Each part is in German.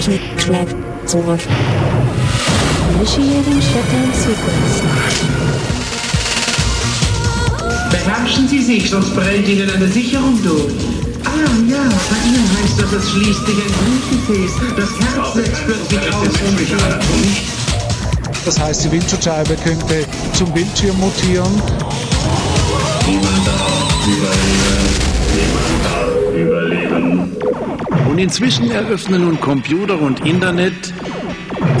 Technik schlägt zurück. Initiating Shutdown Sequence. Beherrschen Sie sich, sonst brennt Ihnen eine Sicherung durch. Ah ja, bei Ihnen heißt das, es schließt sich ein Blutgefäß. Das Herz setzt plötzlich aus. Das heißt, die Windschutzscheibe könnte zum Bildschirm mutieren. Niemand darf überleben. Niemand darf überleben. Und inzwischen eröffnen nun Computer und Internet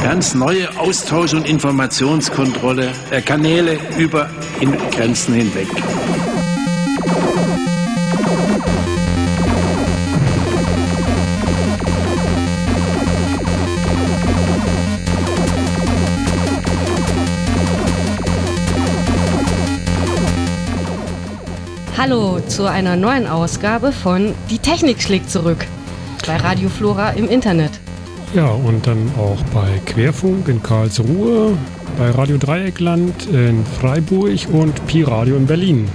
ganz neue Austausch- und Informationskontrolle äh, Kanäle über in Grenzen hinweg. Hallo zu einer neuen Ausgabe von Die Technik schlägt zurück bei Radio Flora im Internet. Ja, und dann auch bei Querfunk in Karlsruhe, bei Radio Dreieckland in Freiburg und Pi Radio in Berlin.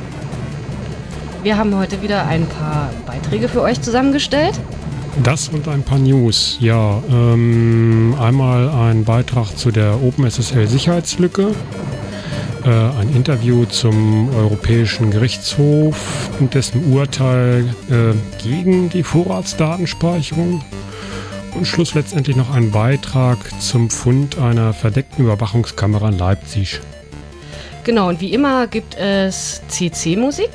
Wir haben heute wieder ein paar Beiträge für euch zusammengestellt. Das und ein paar News. Ja, ähm, einmal ein Beitrag zu der OpenSSL Sicherheitslücke, äh, ein Interview zum Europäischen Gerichtshof und dessen Urteil äh, gegen die Vorratsdatenspeicherung und Schluss letztendlich noch ein Beitrag zum Fund einer verdeckten Überwachungskamera in Leipzig. Genau, und wie immer gibt es CC-Musik.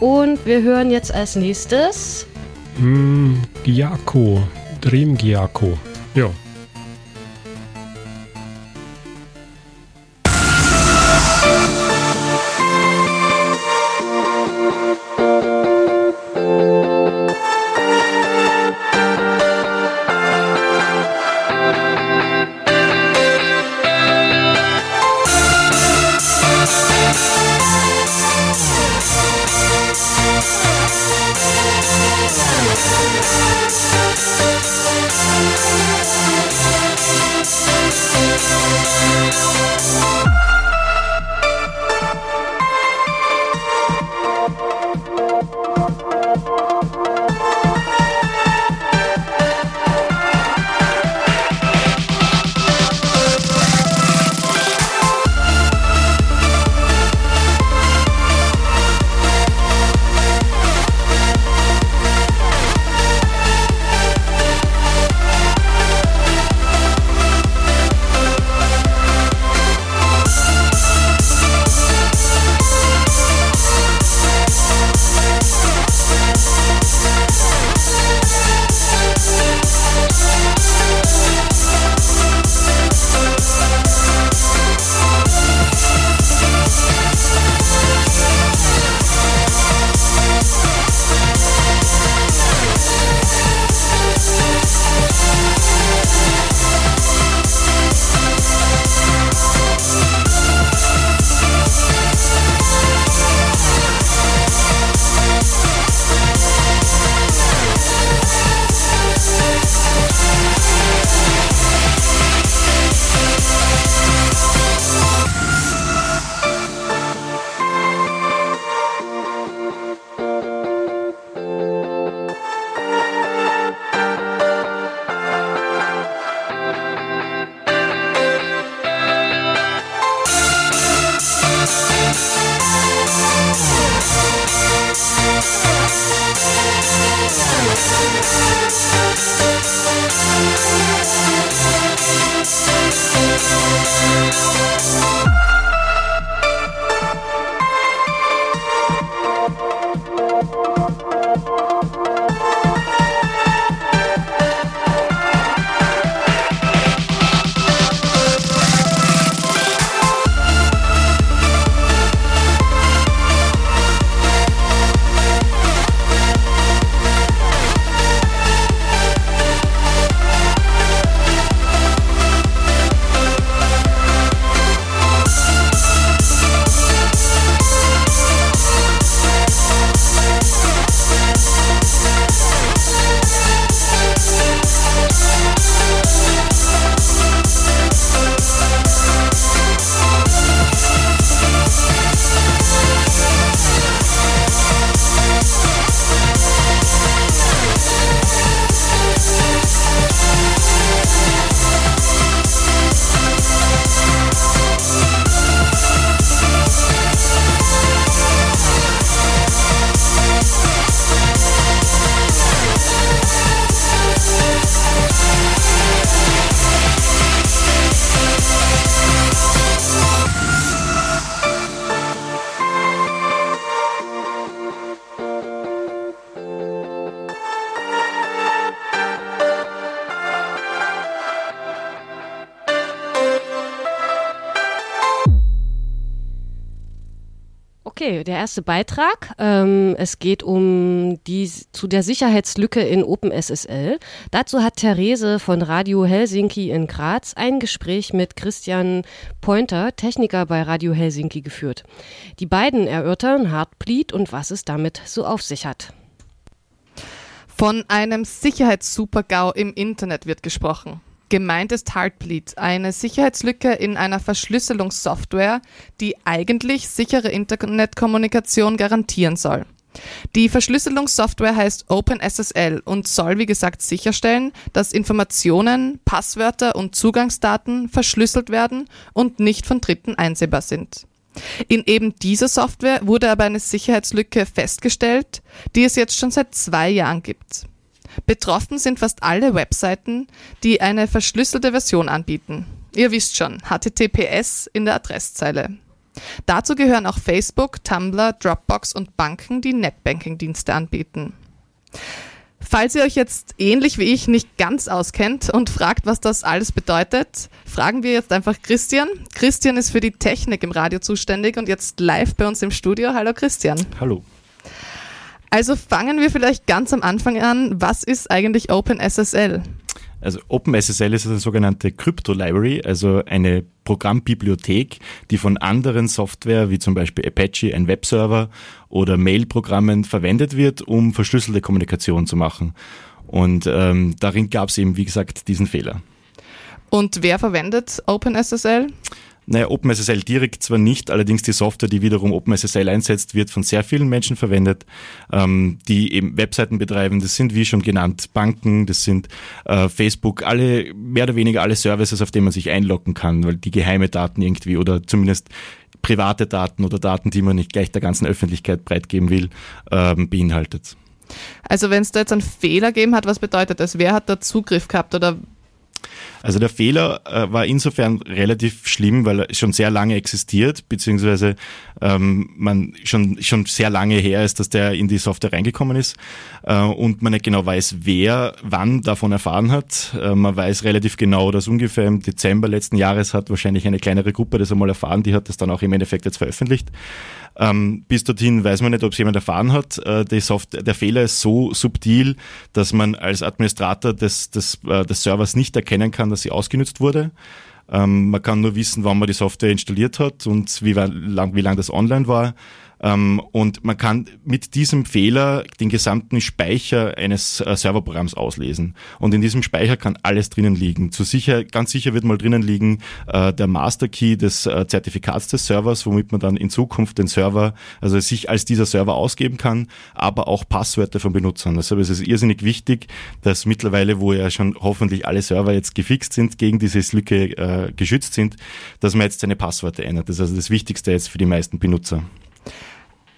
Und wir hören jetzt als nächstes. Hm, Giaco, Dream Giaco. Ja. Okay, der erste Beitrag. Ähm, es geht um die zu der Sicherheitslücke in OpenSSL. Dazu hat Therese von Radio Helsinki in Graz ein Gespräch mit Christian Pointer, Techniker bei Radio Helsinki, geführt. Die beiden erörtern Heartbleed und was es damit so auf sich hat. Von einem Sicherheitssupergau im Internet wird gesprochen. Gemeint ist Heartbleed, eine Sicherheitslücke in einer Verschlüsselungssoftware, die eigentlich sichere Internetkommunikation garantieren soll. Die Verschlüsselungssoftware heißt OpenSSL und soll, wie gesagt, sicherstellen, dass Informationen, Passwörter und Zugangsdaten verschlüsselt werden und nicht von Dritten einsehbar sind. In eben dieser Software wurde aber eine Sicherheitslücke festgestellt, die es jetzt schon seit zwei Jahren gibt. Betroffen sind fast alle Webseiten, die eine verschlüsselte Version anbieten. Ihr wisst schon, HTTPS in der Adresszeile. Dazu gehören auch Facebook, Tumblr, Dropbox und Banken, die Netbanking-Dienste anbieten. Falls ihr euch jetzt ähnlich wie ich nicht ganz auskennt und fragt, was das alles bedeutet, fragen wir jetzt einfach Christian. Christian ist für die Technik im Radio zuständig und jetzt live bei uns im Studio. Hallo Christian. Hallo. Also fangen wir vielleicht ganz am Anfang an. Was ist eigentlich OpenSSL? Also OpenSSL ist eine sogenannte Crypto Library, also eine Programmbibliothek, die von anderen Software wie zum Beispiel Apache, ein Webserver oder Mail-Programmen verwendet wird, um verschlüsselte Kommunikation zu machen. Und ähm, darin gab es eben, wie gesagt, diesen Fehler. Und wer verwendet OpenSSL? Naja, OpenSSL direkt zwar nicht, allerdings die Software, die wiederum OpenSSL einsetzt, wird von sehr vielen Menschen verwendet, ähm, die eben Webseiten betreiben. Das sind, wie schon genannt, Banken, das sind äh, Facebook, alle, mehr oder weniger alle Services, auf denen man sich einloggen kann, weil die geheime Daten irgendwie oder zumindest private Daten oder Daten, die man nicht gleich der ganzen Öffentlichkeit preitgeben will, ähm, beinhaltet. Also wenn es da jetzt einen Fehler gegeben hat, was bedeutet das? Wer hat da Zugriff gehabt oder also der Fehler äh, war insofern relativ schlimm, weil er schon sehr lange existiert, beziehungsweise ähm, man schon, schon sehr lange her ist, dass der in die Software reingekommen ist äh, und man nicht genau weiß, wer wann davon erfahren hat. Äh, man weiß relativ genau, dass ungefähr im Dezember letzten Jahres hat wahrscheinlich eine kleinere Gruppe das einmal erfahren, die hat das dann auch im Endeffekt jetzt veröffentlicht. Ähm, bis dorthin weiß man nicht, ob es jemand erfahren hat. Äh, die Software, der Fehler ist so subtil, dass man als Administrator des, des, äh, des Servers nicht erkennen kann, dass sie ausgenutzt wurde. Ähm, man kann nur wissen, wann man die Software installiert hat und wie lang, wie lang das online war. Ähm, und man kann mit diesem Fehler den gesamten Speicher eines äh, Serverprogramms auslesen. Und in diesem Speicher kann alles drinnen liegen. Zu sicher, ganz sicher wird mal drinnen liegen äh, der Master Key des äh, Zertifikats des Servers, womit man dann in Zukunft den Server, also sich als dieser Server ausgeben kann, aber auch Passwörter von Benutzern. Deshalb ist es irrsinnig wichtig, dass mittlerweile, wo ja schon hoffentlich alle Server jetzt gefixt sind, gegen diese Lücke geschützt sind, dass man jetzt seine Passwörter ändert. Das ist also das Wichtigste jetzt für die meisten Benutzer.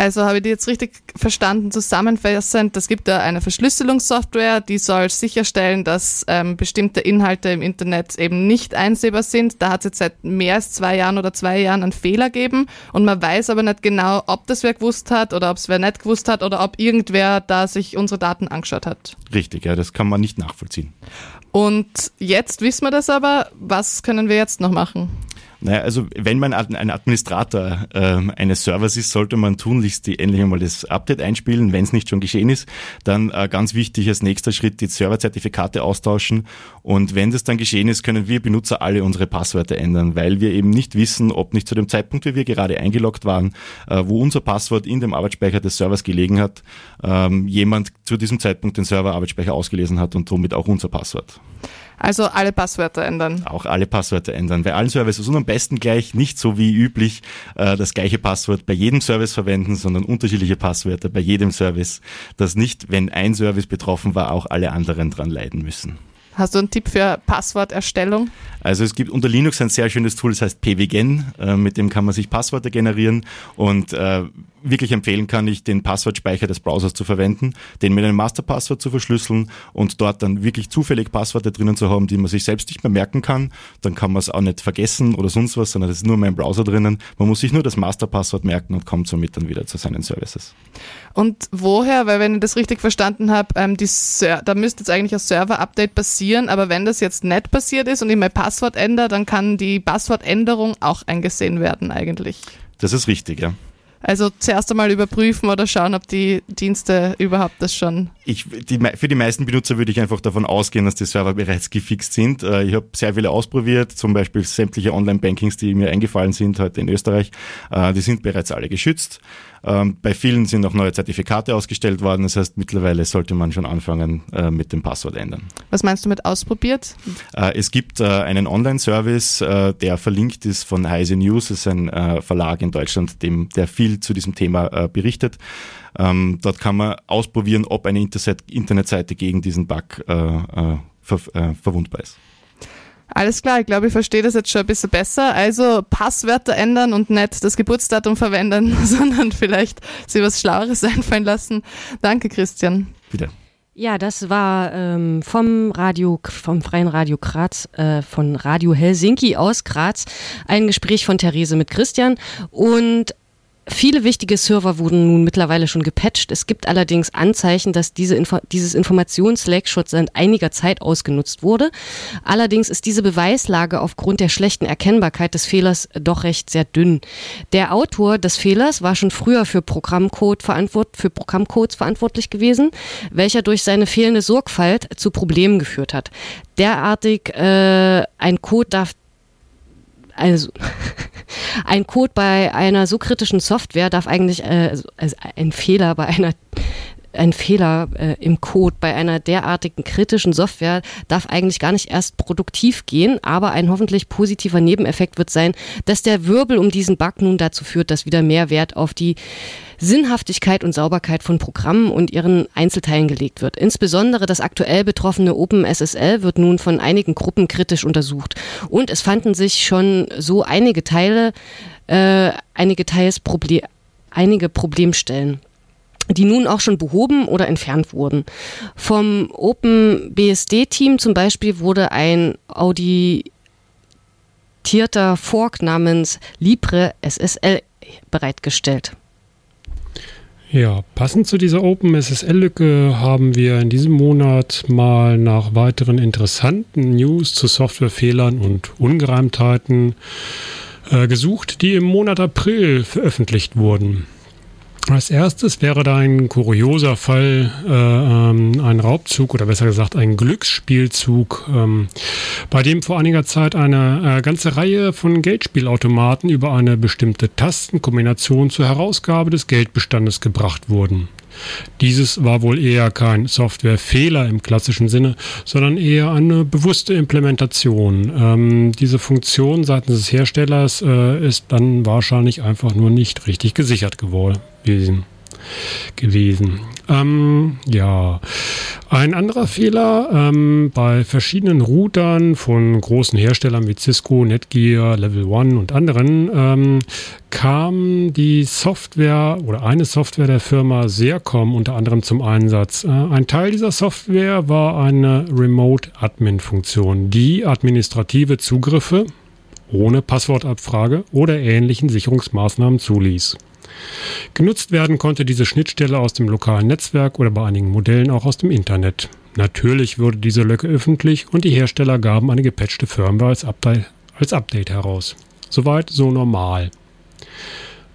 Also habe ich die jetzt richtig verstanden, zusammenfassend, es gibt da eine Verschlüsselungssoftware, die soll sicherstellen, dass ähm, bestimmte Inhalte im Internet eben nicht einsehbar sind. Da hat es jetzt seit mehr als zwei Jahren oder zwei Jahren einen Fehler gegeben und man weiß aber nicht genau, ob das wer gewusst hat oder ob es wer nicht gewusst hat oder ob irgendwer da sich unsere Daten angeschaut hat. Richtig, ja, das kann man nicht nachvollziehen. Und jetzt wissen wir das aber, was können wir jetzt noch machen? Naja, also wenn man ein Administrator äh, eines Servers ist, sollte man tunlichst die, endlich einmal das Update einspielen, wenn es nicht schon geschehen ist. Dann äh, ganz wichtig als nächster Schritt die Serverzertifikate austauschen. Und wenn das dann geschehen ist, können wir Benutzer alle unsere Passwörter ändern, weil wir eben nicht wissen, ob nicht zu dem Zeitpunkt, wie wir gerade eingeloggt waren, äh, wo unser Passwort in dem Arbeitsspeicher des Servers gelegen hat, ähm, jemand zu diesem Zeitpunkt den Server-Arbeitsspeicher ausgelesen hat und somit auch unser Passwort. Also alle Passwörter ändern. Auch alle Passwörter ändern. Bei allen Services und am besten gleich nicht so wie üblich äh, das gleiche Passwort bei jedem Service verwenden, sondern unterschiedliche Passwörter bei jedem Service, dass nicht, wenn ein Service betroffen war, auch alle anderen dran leiden müssen. Hast du einen Tipp für Passworterstellung? Also es gibt unter Linux ein sehr schönes Tool, das heißt pwgen. Äh, mit dem kann man sich Passwörter generieren und äh, wirklich empfehlen kann ich, den Passwortspeicher des Browsers zu verwenden, den mit einem Masterpasswort zu verschlüsseln und dort dann wirklich zufällig Passwörter drinnen zu haben, die man sich selbst nicht mehr merken kann. Dann kann man es auch nicht vergessen oder sonst was, sondern es ist nur in meinem Browser drinnen. Man muss sich nur das Masterpasswort merken und kommt somit dann wieder zu seinen Services. Und woher, weil wenn ich das richtig verstanden habe, ähm, da müsste jetzt eigentlich ein Server-Update passieren, aber wenn das jetzt nicht passiert ist und ich mein Passwort ändere, dann kann die Passwortänderung auch eingesehen werden eigentlich. Das ist richtig, ja. Also zuerst einmal überprüfen oder schauen, ob die Dienste überhaupt das schon. Ich, die, für die meisten Benutzer würde ich einfach davon ausgehen, dass die Server bereits gefixt sind. Äh, ich habe sehr viele ausprobiert, zum Beispiel sämtliche Online-Bankings, die mir eingefallen sind heute in Österreich. Äh, die sind bereits alle geschützt. Ähm, bei vielen sind auch neue Zertifikate ausgestellt worden. Das heißt, mittlerweile sollte man schon anfangen äh, mit dem Passwort ändern. Was meinst du mit ausprobiert? Äh, es gibt äh, einen Online-Service, äh, der verlinkt ist von Heise News. Das ist ein äh, Verlag in Deutschland, dem, der viel zu diesem Thema äh, berichtet. Ähm, dort kann man ausprobieren, ob eine Internetseite gegen diesen Bug ver verwundbar ist. Alles klar, ich glaube, ich verstehe das jetzt schon ein bisschen besser. Also Passwörter ändern und nicht das Geburtsdatum verwenden, sondern vielleicht sich was Schlaueres einfallen lassen. Danke, Christian. Bitte. Ja, das war ähm, vom Radio, vom Freien Radio Graz, äh, von Radio Helsinki aus Graz, ein Gespräch von Therese mit Christian. Und Viele wichtige Server wurden nun mittlerweile schon gepatcht. Es gibt allerdings Anzeichen, dass diese Info dieses Informationslack schon seit einiger Zeit ausgenutzt wurde. Allerdings ist diese Beweislage aufgrund der schlechten Erkennbarkeit des Fehlers doch recht sehr dünn. Der Autor des Fehlers war schon früher für Programmcode verantwort für Programmcodes verantwortlich gewesen, welcher durch seine fehlende Sorgfalt zu Problemen geführt hat. Derartig äh, ein Code darf also ein Code bei einer so kritischen Software darf eigentlich, äh, also ein Fehler bei einer ein Fehler äh, im Code bei einer derartigen kritischen Software darf eigentlich gar nicht erst produktiv gehen, aber ein hoffentlich positiver Nebeneffekt wird sein, dass der Wirbel um diesen Bug nun dazu führt, dass wieder mehr Wert auf die Sinnhaftigkeit und Sauberkeit von Programmen und ihren Einzelteilen gelegt wird. Insbesondere das aktuell betroffene OpenSSL wird nun von einigen Gruppen kritisch untersucht. Und es fanden sich schon so einige Teile, äh, einige Teils Proble einige Problemstellen die nun auch schon behoben oder entfernt wurden. Vom OpenBSD-Team zum Beispiel wurde ein auditierter Fork namens Libre SSL bereitgestellt. Ja, passend zu dieser OpenSSL-Lücke haben wir in diesem Monat mal nach weiteren interessanten News zu Softwarefehlern und Ungereimtheiten äh, gesucht, die im Monat April veröffentlicht wurden. Als erstes wäre da ein kurioser Fall, äh, ähm, ein Raubzug oder besser gesagt ein Glücksspielzug, ähm, bei dem vor einiger Zeit eine äh, ganze Reihe von Geldspielautomaten über eine bestimmte Tastenkombination zur Herausgabe des Geldbestandes gebracht wurden. Dieses war wohl eher kein Softwarefehler im klassischen Sinne, sondern eher eine bewusste Implementation. Ähm, diese Funktion seitens des Herstellers äh, ist dann wahrscheinlich einfach nur nicht richtig gesichert gewesen gewesen. Ähm, ja, ein anderer Fehler ähm, bei verschiedenen Routern von großen Herstellern wie Cisco, Netgear, Level One und anderen ähm, kam die Software oder eine Software der Firma Sercom unter anderem zum Einsatz. Äh, ein Teil dieser Software war eine Remote Admin Funktion, die administrative Zugriffe ohne Passwortabfrage oder ähnlichen Sicherungsmaßnahmen zuließ. Genutzt werden konnte diese Schnittstelle aus dem lokalen Netzwerk oder bei einigen Modellen auch aus dem Internet. Natürlich wurde diese Lücke öffentlich und die Hersteller gaben eine gepatchte Firmware als Update, als Update heraus. Soweit so normal.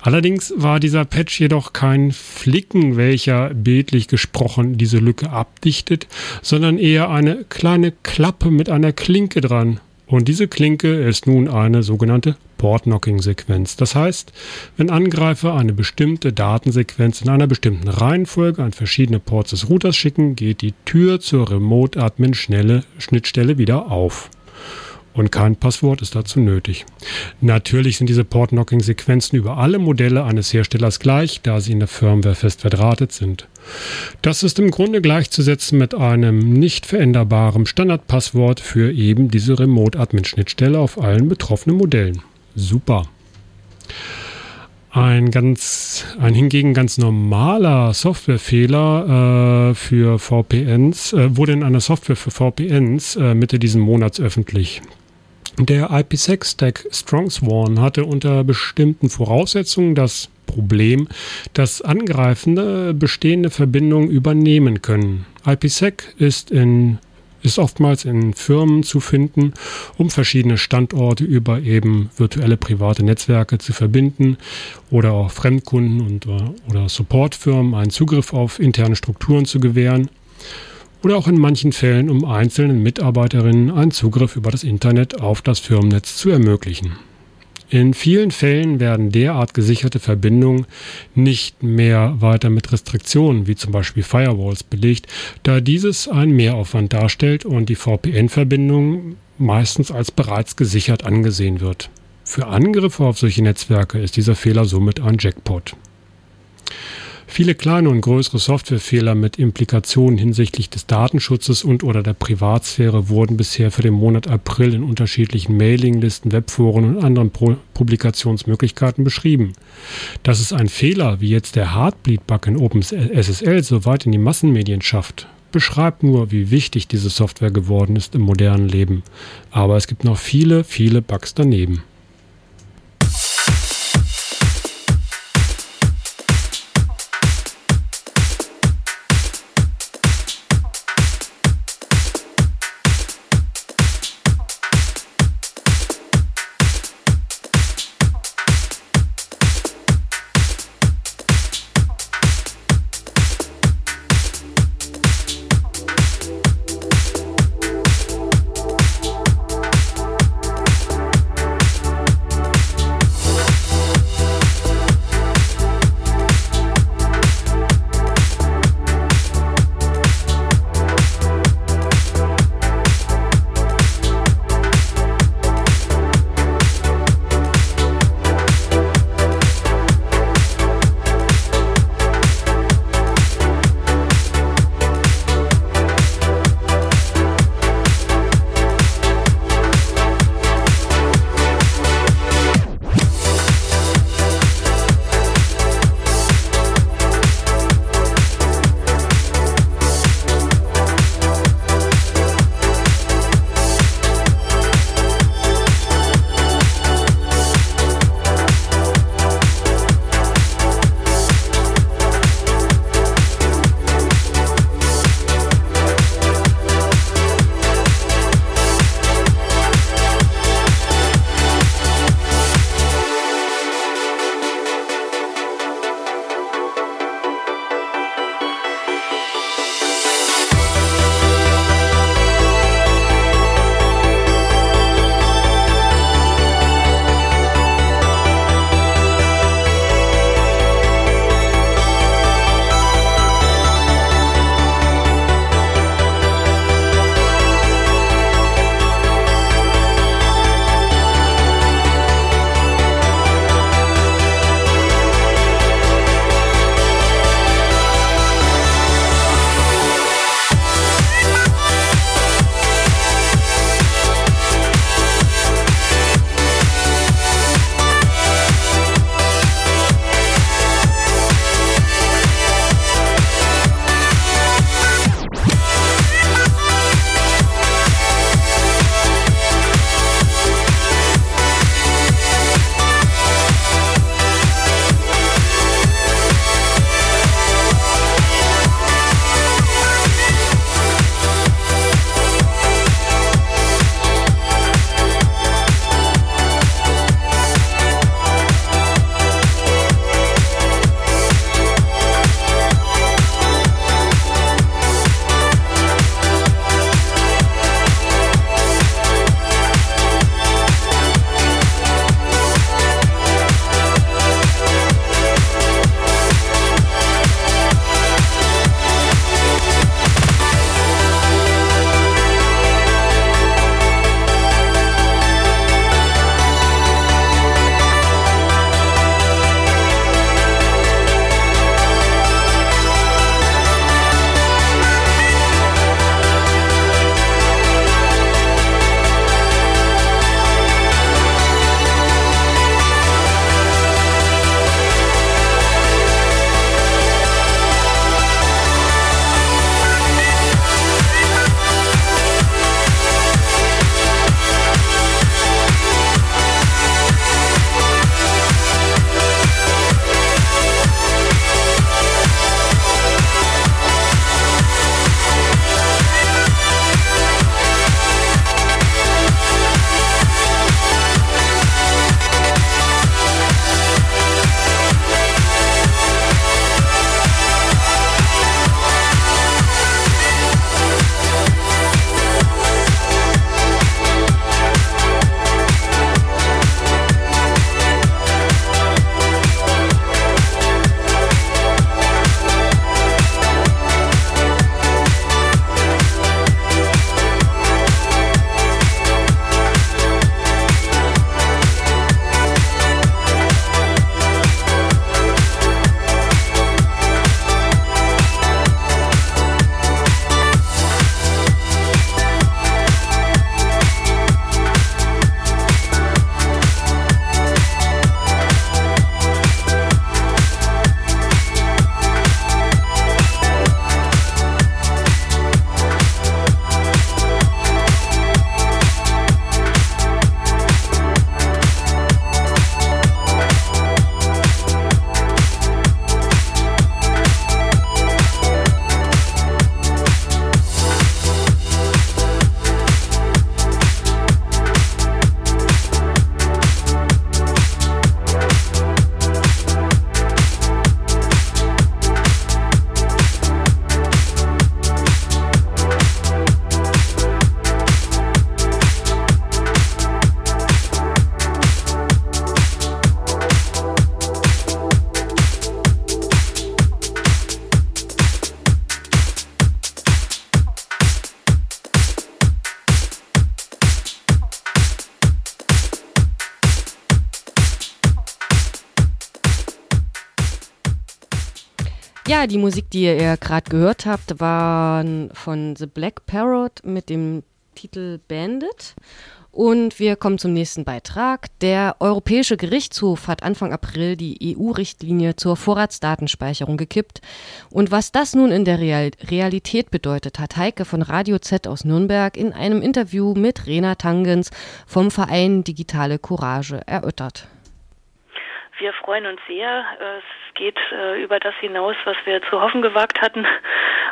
Allerdings war dieser Patch jedoch kein Flicken, welcher bildlich gesprochen diese Lücke abdichtet, sondern eher eine kleine Klappe mit einer Klinke dran. Und diese Klinke ist nun eine sogenannte Port-Knocking-Sequenz. Das heißt, wenn Angreifer eine bestimmte Datensequenz in einer bestimmten Reihenfolge an verschiedene Ports des Routers schicken, geht die Tür zur Remote-Admin-Schnittstelle wieder auf und kein Passwort ist dazu nötig. Natürlich sind diese Port-Knocking-Sequenzen über alle Modelle eines Herstellers gleich, da sie in der Firmware fest verdrahtet sind. Das ist im Grunde gleichzusetzen mit einem nicht veränderbaren Standardpasswort für eben diese Remote-Admin-Schnittstelle auf allen betroffenen Modellen. Super. Ein ganz, ein hingegen ganz normaler Softwarefehler äh, für VPNs äh, wurde in einer Software für VPNs äh, Mitte diesen Monats öffentlich. Der IPsec-Stack StrongSworn hatte unter bestimmten Voraussetzungen das Problem, dass Angreifende bestehende Verbindungen übernehmen können. IPsec ist in ist oftmals in Firmen zu finden, um verschiedene Standorte über eben virtuelle private Netzwerke zu verbinden oder auch Fremdkunden und, äh, oder Supportfirmen einen Zugriff auf interne Strukturen zu gewähren oder auch in manchen Fällen, um einzelnen Mitarbeiterinnen einen Zugriff über das Internet auf das Firmennetz zu ermöglichen. In vielen Fällen werden derart gesicherte Verbindungen nicht mehr weiter mit Restriktionen wie zum Beispiel Firewalls belegt, da dieses einen Mehraufwand darstellt und die VPN-Verbindung meistens als bereits gesichert angesehen wird. Für Angriffe auf solche Netzwerke ist dieser Fehler somit ein Jackpot. Viele kleine und größere Softwarefehler mit Implikationen hinsichtlich des Datenschutzes und oder der Privatsphäre wurden bisher für den Monat April in unterschiedlichen Mailinglisten, Webforen und anderen Pro Publikationsmöglichkeiten beschrieben. Dass es ein Fehler wie jetzt der Heartbleed-Bug in OpenSSL so weit in die Massenmedien schafft, beschreibt nur, wie wichtig diese Software geworden ist im modernen Leben. Aber es gibt noch viele, viele Bugs daneben. Die Musik, die ihr gerade gehört habt, war von The Black Parrot mit dem Titel Bandit. Und wir kommen zum nächsten Beitrag. Der Europäische Gerichtshof hat Anfang April die EU-Richtlinie zur Vorratsdatenspeicherung gekippt. Und was das nun in der Real Realität bedeutet, hat Heike von Radio Z aus Nürnberg in einem Interview mit Rena Tangens vom Verein Digitale Courage erörtert. Wir freuen uns sehr. Es geht äh, über das hinaus, was wir zu hoffen gewagt hatten.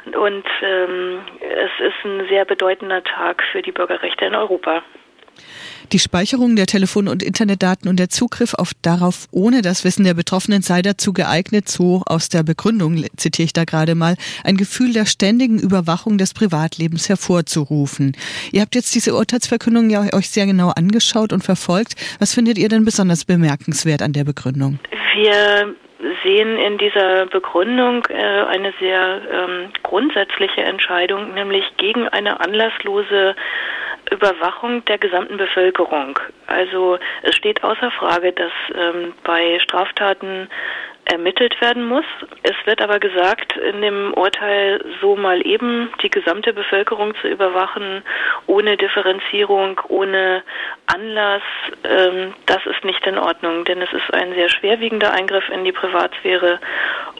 Und ähm, es ist ein sehr bedeutender Tag für die Bürgerrechte in Europa. Die Speicherung der Telefon- und Internetdaten und der Zugriff auf darauf ohne das Wissen der Betroffenen sei dazu geeignet, so aus der Begründung, zitiere ich da gerade mal, ein Gefühl der ständigen Überwachung des Privatlebens hervorzurufen. Ihr habt jetzt diese Urteilsverkündung ja euch sehr genau angeschaut und verfolgt. Was findet ihr denn besonders bemerkenswert an der Begründung? Wir sehen in dieser Begründung äh, eine sehr ähm, grundsätzliche Entscheidung, nämlich gegen eine anlasslose Überwachung der gesamten Bevölkerung. Also es steht außer Frage, dass ähm, bei Straftaten ermittelt werden muss. Es wird aber gesagt, in dem Urteil so mal eben die gesamte Bevölkerung zu überwachen, ohne Differenzierung, ohne Anlass, ähm, das ist nicht in Ordnung, denn es ist ein sehr schwerwiegender Eingriff in die Privatsphäre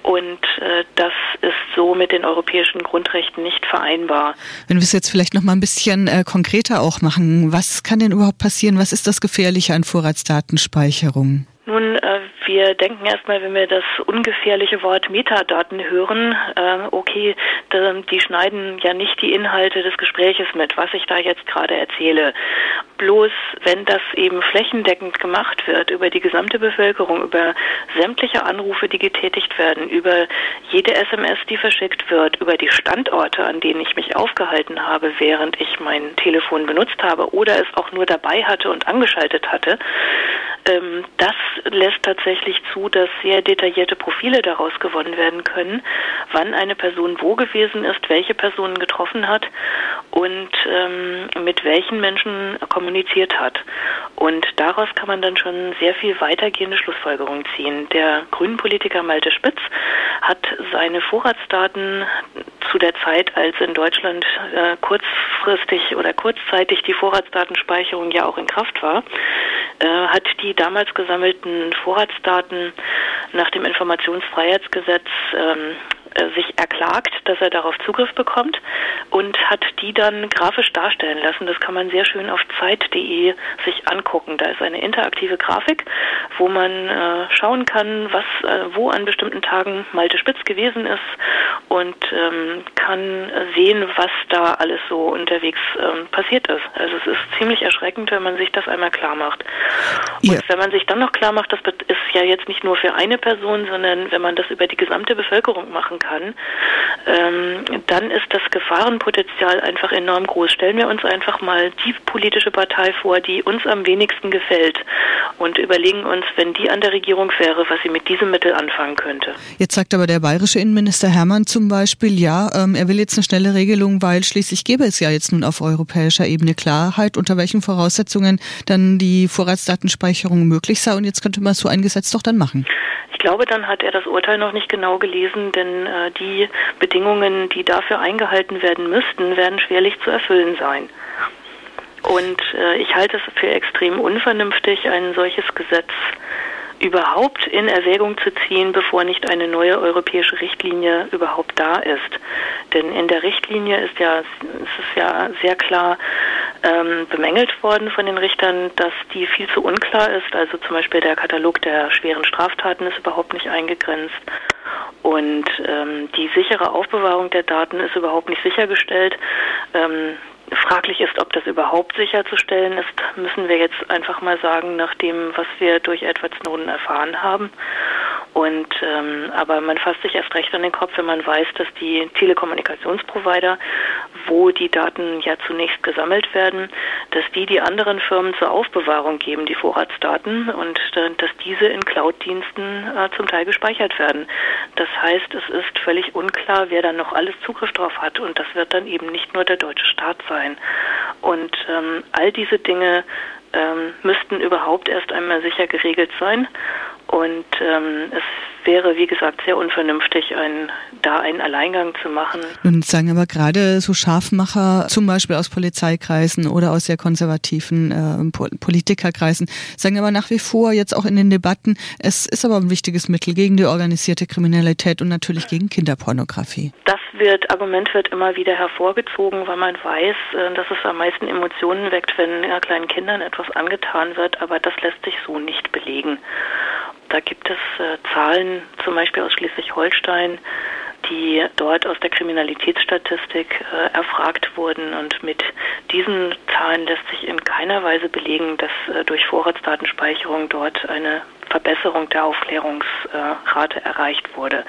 und äh, das ist so mit den europäischen Grundrechten nicht vereinbar. Wenn wir es jetzt vielleicht noch mal ein bisschen äh, konkreter auch machen, was kann denn überhaupt passieren? Was ist das Gefährliche an Vorratsdatenspeicherung? Nun, äh, wir denken erstmal, wenn wir das ungefährliche Wort Metadaten hören, äh, okay, die schneiden ja nicht die Inhalte des Gespräches mit, was ich da jetzt gerade erzähle. Bloß, wenn das eben flächendeckend gemacht wird, über die gesamte Bevölkerung, über sämtliche Anrufe, die getätigt werden, über jede SMS, die verschickt wird, über die Standorte, an denen ich mich aufgehalten habe, während ich mein Telefon benutzt habe oder es auch nur dabei hatte und angeschaltet hatte, ähm, das lässt tatsächlich zu, dass sehr detaillierte Profile daraus gewonnen werden können, wann eine Person wo gewesen ist, welche Personen getroffen hat und ähm, mit welchen Menschen kommuniziert hat. Und daraus kann man dann schon sehr viel weitergehende Schlussfolgerungen ziehen. Der Grünen-Politiker Malte Spitz hat seine Vorratsdaten zu der Zeit, als in Deutschland äh, kurzfristig oder kurzzeitig die Vorratsdatenspeicherung ja auch in Kraft war, äh, hat die damals gesammelten Vorratsdaten nach dem Informationsfreiheitsgesetz ähm, äh, sich erklagt, dass er darauf Zugriff bekommt und hat die dann grafisch darstellen lassen. Das kann man sehr schön auf zeit.de sich angucken. Da ist eine interaktive Grafik, wo man äh, schauen kann, was äh, wo an bestimmten Tagen Malte Spitz gewesen ist und ähm, kann sehen, was da alles so unterwegs ähm, passiert ist. Also es ist ziemlich erschreckend, wenn man sich das einmal klar macht. Und wenn man sich dann noch klar macht, das ist ja jetzt nicht nur für eine Person, sondern wenn man das über die gesamte Bevölkerung machen kann, ähm, dann ist das Gefahrenpotenzial einfach enorm groß. Stellen wir uns einfach mal die politische Partei vor, die uns am wenigsten gefällt und überlegen uns, wenn die an der Regierung wäre, was sie mit diesem Mittel anfangen könnte. Jetzt sagt aber der bayerische Innenminister Hermann zum Beispiel, ja, ähm, er will jetzt eine schnelle Regelung, weil schließlich gäbe es ja jetzt nun auf europäischer Ebene Klarheit, unter welchen Voraussetzungen dann die Vorratsdatenspeicherung möglich sei und jetzt könnte man so ein Gesetz doch dann machen. Ich glaube, dann hat er das Urteil noch nicht genau gelesen, denn äh, die Bedingungen, die dafür eingehalten werden müssten, werden schwerlich zu erfüllen sein. Und äh, ich halte es für extrem unvernünftig, ein solches Gesetz überhaupt in Erwägung zu ziehen, bevor nicht eine neue europäische Richtlinie überhaupt da ist. Denn in der Richtlinie ist ja, ist es ja sehr klar ähm, bemängelt worden von den Richtern, dass die viel zu unklar ist. Also zum Beispiel der Katalog der schweren Straftaten ist überhaupt nicht eingegrenzt. Und ähm, die sichere Aufbewahrung der Daten ist überhaupt nicht sichergestellt. Ähm, fraglich ist, ob das überhaupt sicherzustellen ist, müssen wir jetzt einfach mal sagen, nach dem, was wir durch Edward Snowden erfahren haben. Und ähm, aber man fasst sich erst recht an den Kopf, wenn man weiß, dass die Telekommunikationsprovider, wo die Daten ja zunächst gesammelt werden, dass die die anderen Firmen zur Aufbewahrung geben, die Vorratsdaten, und äh, dass diese in Cloud-Diensten äh, zum Teil gespeichert werden. Das heißt, es ist völlig unklar, wer dann noch alles Zugriff drauf hat, und das wird dann eben nicht nur der deutsche Staat sein. Und ähm, all diese Dinge ähm, müssten überhaupt erst einmal sicher geregelt sein. Und ähm, es wäre, wie gesagt, sehr unvernünftig, ein, da einen Alleingang zu machen. Nun sagen aber gerade so Scharfmacher, zum Beispiel aus Polizeikreisen oder aus sehr konservativen äh, Politikerkreisen, sagen aber nach wie vor jetzt auch in den Debatten, es ist aber ein wichtiges Mittel gegen die organisierte Kriminalität und natürlich gegen Kinderpornografie. Das wird, Argument wird immer wieder hervorgezogen, weil man weiß, äh, dass es am meisten Emotionen weckt, wenn kleinen Kindern etwas angetan wird, aber das lässt sich so nicht belegen. Da gibt es äh, Zahlen, zum Beispiel aus Schleswig-Holstein, die dort aus der Kriminalitätsstatistik äh, erfragt wurden. Und mit diesen Zahlen lässt sich in keiner Weise belegen, dass äh, durch Vorratsdatenspeicherung dort eine Verbesserung der Aufklärungsrate erreicht wurde.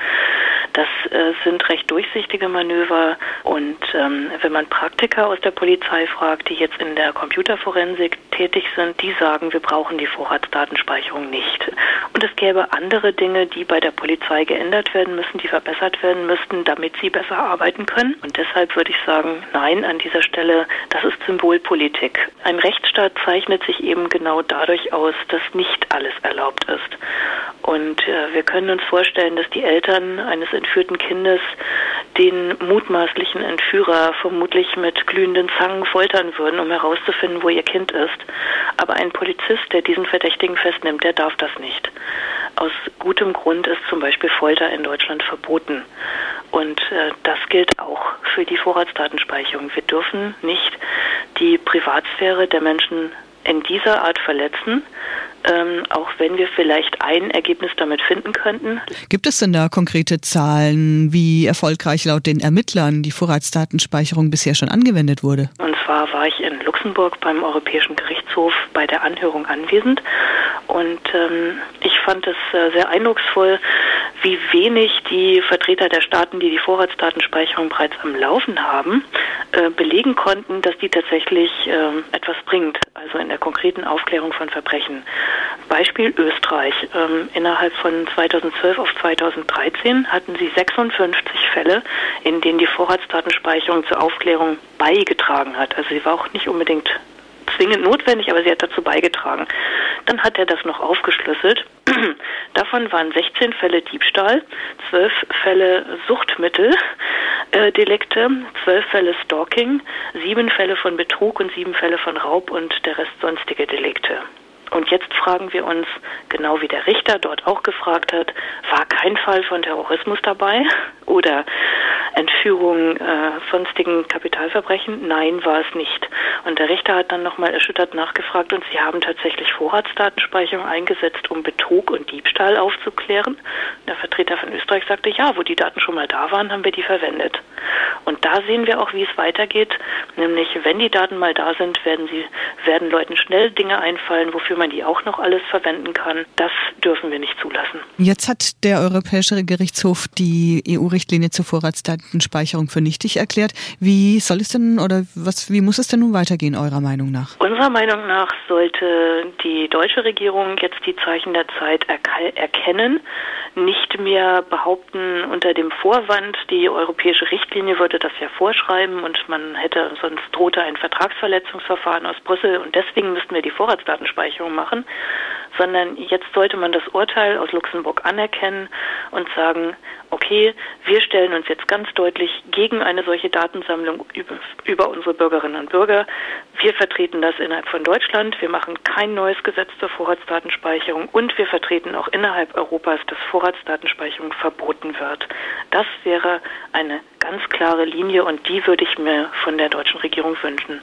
Das äh, sind recht durchsichtige Manöver und ähm, wenn man Praktiker aus der Polizei fragt, die jetzt in der Computerforensik tätig sind, die sagen, wir brauchen die Vorratsdatenspeicherung nicht. Und es gäbe andere Dinge, die bei der Polizei geändert werden müssen, die verbessert werden müssten, damit sie besser arbeiten können. Und deshalb würde ich sagen, nein, an dieser Stelle, das ist Symbolpolitik. Ein Rechtsstaat zeichnet sich eben genau dadurch aus, dass nicht alles erlaubt ist. Und äh, wir können uns vorstellen, dass die Eltern eines entführten Kindes den mutmaßlichen Entführer vermutlich mit glühenden Zangen foltern würden, um herauszufinden, wo ihr Kind ist. Aber ein Polizist, der diesen Verdächtigen festnimmt, der darf das nicht. Aus gutem Grund ist zum Beispiel Folter in Deutschland verboten. Und äh, das gilt auch für die Vorratsdatenspeicherung. Wir dürfen nicht die Privatsphäre der Menschen in dieser Art verletzen, ähm, auch wenn wir vielleicht ein Ergebnis damit finden könnten. Gibt es denn da konkrete Zahlen, wie erfolgreich laut den Ermittlern die Vorratsdatenspeicherung bisher schon angewendet wurde? Und zwar war ich in Luxemburg beim Europäischen Gerichtshof bei der Anhörung anwesend und ähm, ich fand es äh, sehr eindrucksvoll, wie wenig die Vertreter der Staaten, die die Vorratsdatenspeicherung bereits am Laufen haben, äh, belegen konnten, dass die tatsächlich äh, etwas bringt, also in der konkreten Aufklärung von Verbrechen. Beispiel Österreich. Ähm, innerhalb von 2012 auf 2013 hatten sie 56 Fälle, in denen die Vorratsdatenspeicherung zur Aufklärung beigetragen hat. Also sie war auch nicht unbedingt zwingend notwendig, aber sie hat dazu beigetragen. Dann hat er das noch aufgeschlüsselt. Davon waren 16 Fälle Diebstahl, 12 Fälle Suchtmitteldelikte, äh, 12 Fälle Stalking, 7 Fälle von Betrug und 7 Fälle von Raub und der Rest sonstige Delikte. Und jetzt fragen wir uns, genau wie der Richter dort auch gefragt hat, war kein Fall von Terrorismus dabei? Oder Entführung äh, sonstigen Kapitalverbrechen? Nein, war es nicht. Und der Richter hat dann nochmal erschüttert nachgefragt und sie haben tatsächlich Vorratsdatenspeicherung eingesetzt, um Betrug und Diebstahl aufzuklären. Der Vertreter von Österreich sagte, ja, wo die Daten schon mal da waren, haben wir die verwendet. Und da sehen wir auch, wie es weitergeht, nämlich wenn die Daten mal da sind, werden sie, werden Leuten schnell Dinge einfallen, wofür man die auch noch alles verwenden kann. Das dürfen wir nicht zulassen. Jetzt hat der Europäische Gerichtshof die EU-Richtlinie zur Vorratsdatenspeicherung für nichtig erklärt. Wie soll es denn oder was, wie muss es denn nun weitergehen, eurer Meinung nach? Unserer Meinung nach sollte die deutsche Regierung jetzt die Zeichen der Zeit erkennen, nicht mehr behaupten unter dem Vorwand, die europäische Richtlinie würde das ja vorschreiben und man hätte, sonst drohte ein Vertragsverletzungsverfahren aus Brüssel und deswegen müssten wir die Vorratsdatenspeicherung machen, sondern jetzt sollte man das Urteil aus Luxemburg anerkennen und sagen, okay, wir stellen uns jetzt ganz deutlich gegen eine solche Datensammlung über, über, unsere Bürgerinnen und Bürger. Wir vertreten das innerhalb von Deutschland. Wir machen kein neues Gesetz zur Vorratsdatenspeicherung und wir vertreten auch innerhalb Europas, dass Vorratsdatenspeicherung verboten wird. Das wäre eine ganz klare Linie und die würde ich mir von der deutschen Regierung wünschen.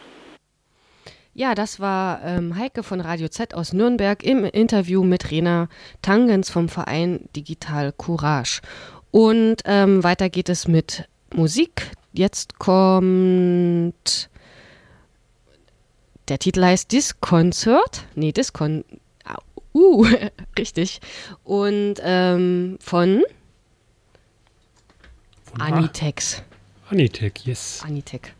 Ja, das war ähm, Heike von Radio Z aus Nürnberg im Interview mit Rena Tangens vom Verein Digital Courage. Und ähm, weiter geht es mit Musik. Jetzt kommt. Der Titel heißt Disconcert. Nee, Discon. Uh, richtig. Und ähm, von, von Anitex. Anitec, yes. Anitec.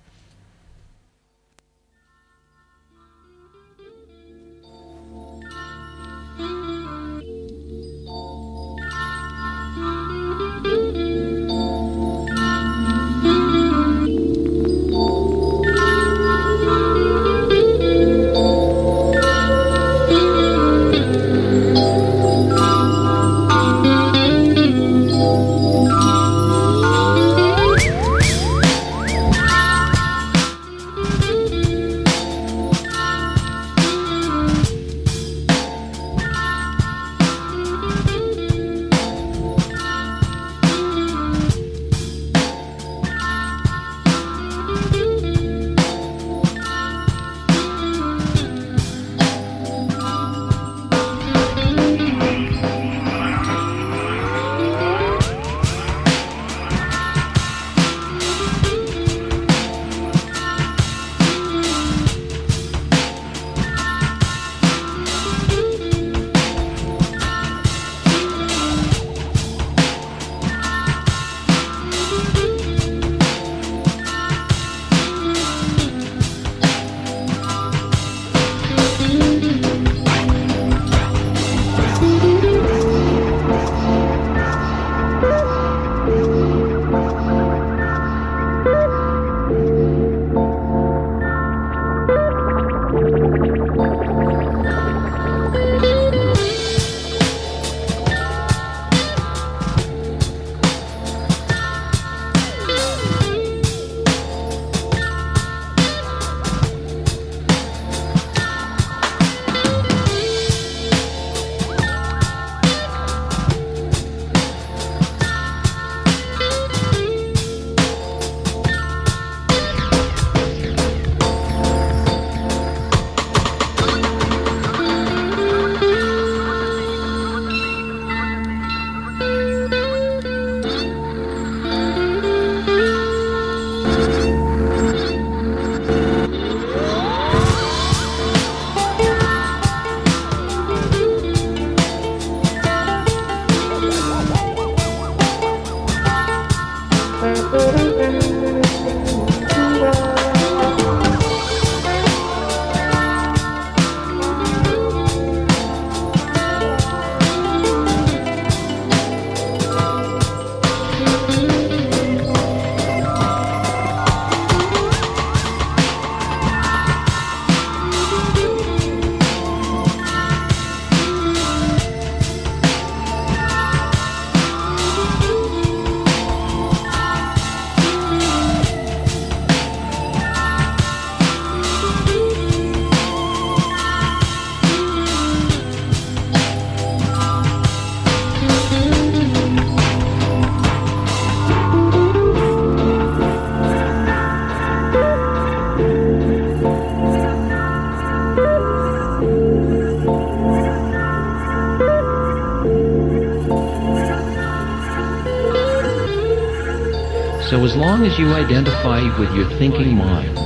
Long as you identify with your thinking mind,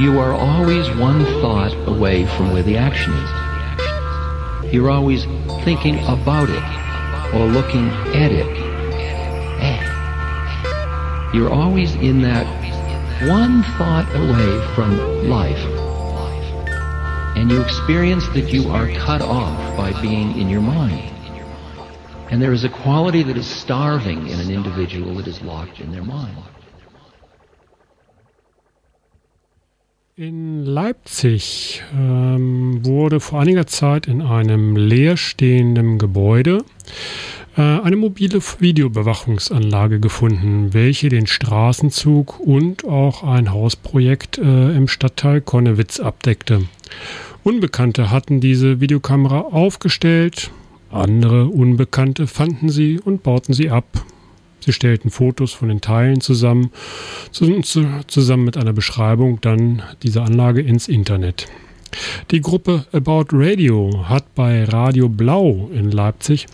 you are always one thought away from where the action is. You're always thinking about it or looking at it. You're always in that one thought away from life. And you experience that you are cut off by being in your mind. And there is a quality that is starving in an individual that is locked in their mind. In Leipzig ähm, wurde vor einiger Zeit in einem leerstehenden Gebäude äh, eine mobile Videoüberwachungsanlage gefunden, welche den Straßenzug und auch ein Hausprojekt äh, im Stadtteil Konnewitz abdeckte. Unbekannte hatten diese Videokamera aufgestellt, andere Unbekannte fanden sie und bauten sie ab. Sie stellten Fotos von den Teilen zusammen, zusammen mit einer Beschreibung dann dieser Anlage ins Internet. Die Gruppe About Radio hat bei Radio Blau in Leipzig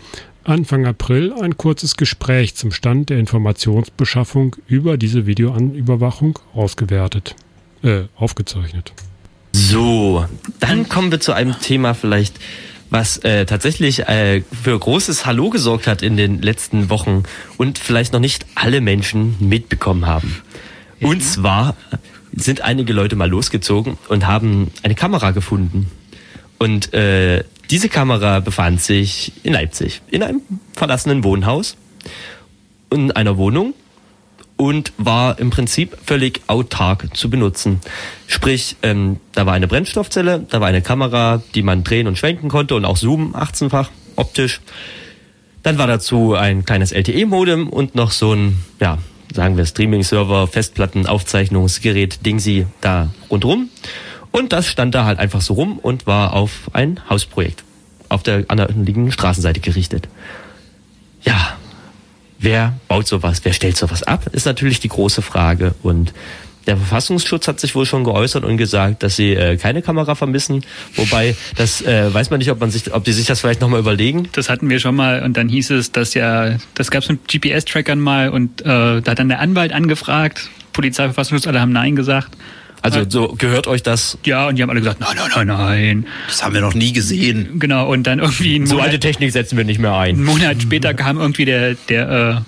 Anfang April ein kurzes Gespräch zum Stand der Informationsbeschaffung über diese Videoüberwachung ausgewertet, äh, aufgezeichnet. So, dann kommen wir zu einem Thema vielleicht, was äh, tatsächlich äh, für großes Hallo gesorgt hat in den letzten Wochen und vielleicht noch nicht alle Menschen mitbekommen haben. Und zwar sind einige Leute mal losgezogen und haben eine Kamera gefunden. Und äh, diese Kamera befand sich in Leipzig, in einem verlassenen Wohnhaus, in einer Wohnung und war im Prinzip völlig autark zu benutzen. Sprich, ähm, da war eine Brennstoffzelle, da war eine Kamera, die man drehen und schwenken konnte und auch zoomen, 18-fach optisch. Dann war dazu ein kleines LTE-Modem und noch so ein, ja, sagen wir Streaming-Server, Festplatten, Aufzeichnungsgerät, Dingsy da rundrum. Und das stand da halt einfach so rum und war auf ein Hausprojekt auf der anderen liegenden Straßenseite gerichtet. Ja, wer baut sowas, wer stellt sowas ab, ist natürlich die große Frage. Und der Verfassungsschutz hat sich wohl schon geäußert und gesagt, dass sie äh, keine Kamera vermissen. Wobei, das äh, weiß man nicht, ob man sich, ob die sich das vielleicht nochmal überlegen. Das hatten wir schon mal und dann hieß es, dass ja, das gab es mit GPS-Trackern mal und äh, da hat dann der Anwalt angefragt, Polizeiverfassungsschutz, alle haben Nein gesagt. Also so gehört euch das? Ja, und die haben alle gesagt, nein, nein, nein, nein. Das haben wir noch nie gesehen. Genau, und dann irgendwie so alte Technik setzen wir nicht mehr ein. Einen Monat später kam irgendwie der, der äh,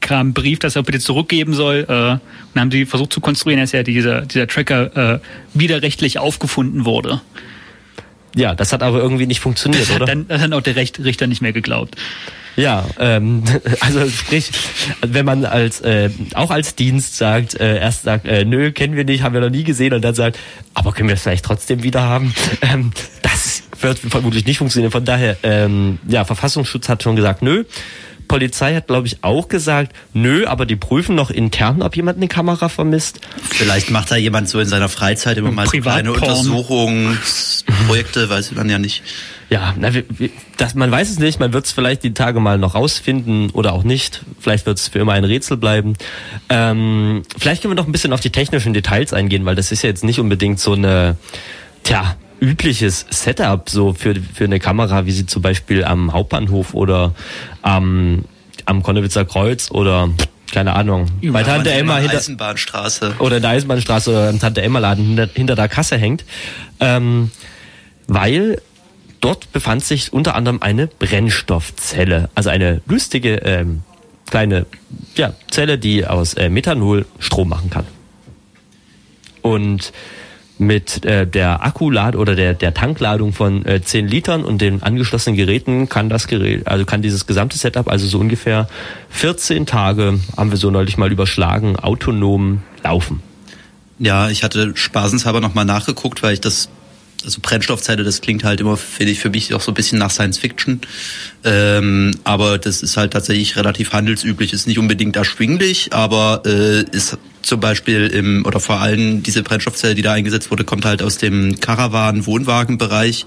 kam ein Brief, dass er bitte zurückgeben soll. Äh, und dann haben sie versucht zu konstruieren, dass ja dieser, dieser Tracker äh, widerrechtlich aufgefunden wurde. Ja, das hat aber irgendwie nicht funktioniert, das hat oder? Dann, das hat auch der Recht, Richter nicht mehr geglaubt. Ja, ähm, also sprich, wenn man als äh, auch als Dienst sagt, äh, erst sagt, äh, nö, kennen wir nicht, haben wir noch nie gesehen, und dann sagt, aber können wir es vielleicht trotzdem wieder haben, ähm, das wird vermutlich nicht funktionieren. Von daher, ähm, ja, Verfassungsschutz hat schon gesagt, nö. Polizei hat, glaube ich, auch gesagt, nö, aber die prüfen noch intern, ob jemand eine Kamera vermisst. Vielleicht macht da jemand so in seiner Freizeit immer mal so kleine Untersuchungsprojekte, weiß man ja nicht. Ja, na, wie, wie, das, man weiß es nicht, man wird es vielleicht die Tage mal noch rausfinden oder auch nicht. Vielleicht wird es für immer ein Rätsel bleiben. Ähm, vielleicht können wir noch ein bisschen auf die technischen Details eingehen, weil das ist ja jetzt nicht unbedingt so eine, tja, übliches Setup so für, für eine Kamera, wie sie zum Beispiel am Hauptbahnhof oder am, am Konnewitzer Kreuz oder keine Ahnung, Ja, bei Tante Emma in der hinter, Eisenbahnstraße. oder in der Eisenbahnstraße oder im Tante Emma Laden hinter, hinter der Kasse hängt, ähm, weil dort befand sich unter anderem eine Brennstoffzelle, also eine lustige ähm, kleine ja, Zelle, die aus äh, Methanol Strom machen kann. Und mit äh, der Akkulad oder der, der Tankladung von äh, 10 Litern und den angeschlossenen Geräten kann das Gerät, also kann dieses gesamte Setup, also so ungefähr 14 Tage, haben wir so neulich mal überschlagen, autonom laufen. Ja, ich hatte spaßenshalber nochmal nachgeguckt, weil ich das, also Brennstoffzelle, das klingt halt immer, finde ich, für mich auch so ein bisschen nach Science Fiction. Ähm, aber das ist halt tatsächlich relativ handelsüblich, ist nicht unbedingt erschwinglich, aber äh, ist zum Beispiel im, oder vor allem diese Brennstoffzelle, die da eingesetzt wurde, kommt halt aus dem Caravan-Wohnwagenbereich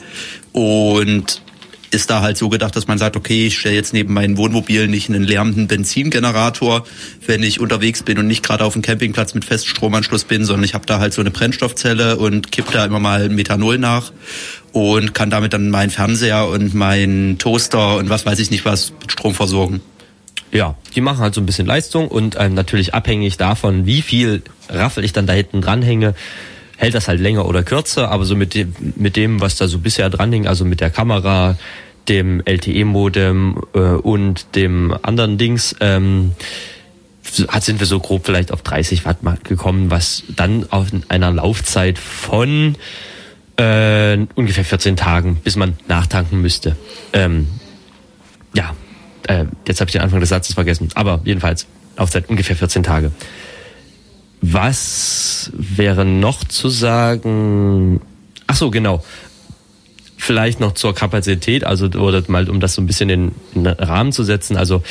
und ist da halt so gedacht, dass man sagt, okay, ich stelle jetzt neben meinem Wohnmobil nicht einen lärmenden Benzingenerator, wenn ich unterwegs bin und nicht gerade auf dem Campingplatz mit Feststromanschluss bin, sondern ich habe da halt so eine Brennstoffzelle und kipp da immer mal Methanol nach und kann damit dann meinen Fernseher und meinen Toaster und was weiß ich nicht was mit Strom versorgen. Ja, die machen halt so ein bisschen Leistung und ähm, natürlich abhängig davon, wie viel Raffel ich dann da hinten dranhänge, hält das halt länger oder kürzer, aber so mit dem, mit dem, was da so bisher dranhing, also mit der Kamera, dem LTE-Modem äh, und dem anderen Dings, ähm, hat, sind wir so grob vielleicht auf 30 Watt gekommen, was dann auf einer Laufzeit von äh, ungefähr 14 Tagen, bis man nachtanken müsste. Ähm, ja, äh, jetzt habe ich den Anfang des Satzes vergessen, aber jedenfalls Laufzeit ungefähr 14 Tage. Was wäre noch zu sagen? Ach so, genau. Vielleicht noch zur Kapazität, also oder mal um das so ein bisschen in, in den Rahmen zu setzen. Also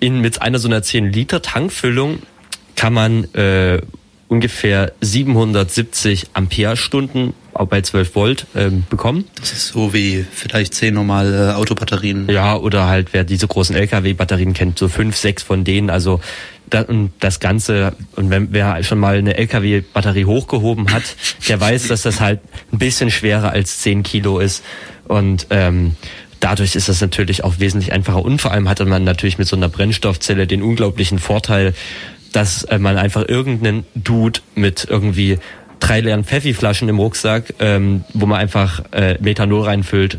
in mit einer so einer 10 Liter Tankfüllung kann man äh, ungefähr 770 Ampere-Stunden auch bei 12 Volt ähm, bekommen. Das ist so wie vielleicht 10 normale Autobatterien. Ja, oder halt, wer diese großen LKW-Batterien kennt, so fünf, sechs von denen. Also da, und das Ganze, und wenn wer schon mal eine LKW-Batterie hochgehoben hat, der weiß, dass das halt ein bisschen schwerer als 10 Kilo ist. Und ähm, dadurch ist das natürlich auch wesentlich einfacher. Und vor allem hatte man natürlich mit so einer Brennstoffzelle den unglaublichen Vorteil, dass äh, man einfach irgendeinen Dude mit irgendwie drei leeren Pfeffi-Flaschen im Rucksack, ähm, wo man einfach äh, Methanol reinfüllt,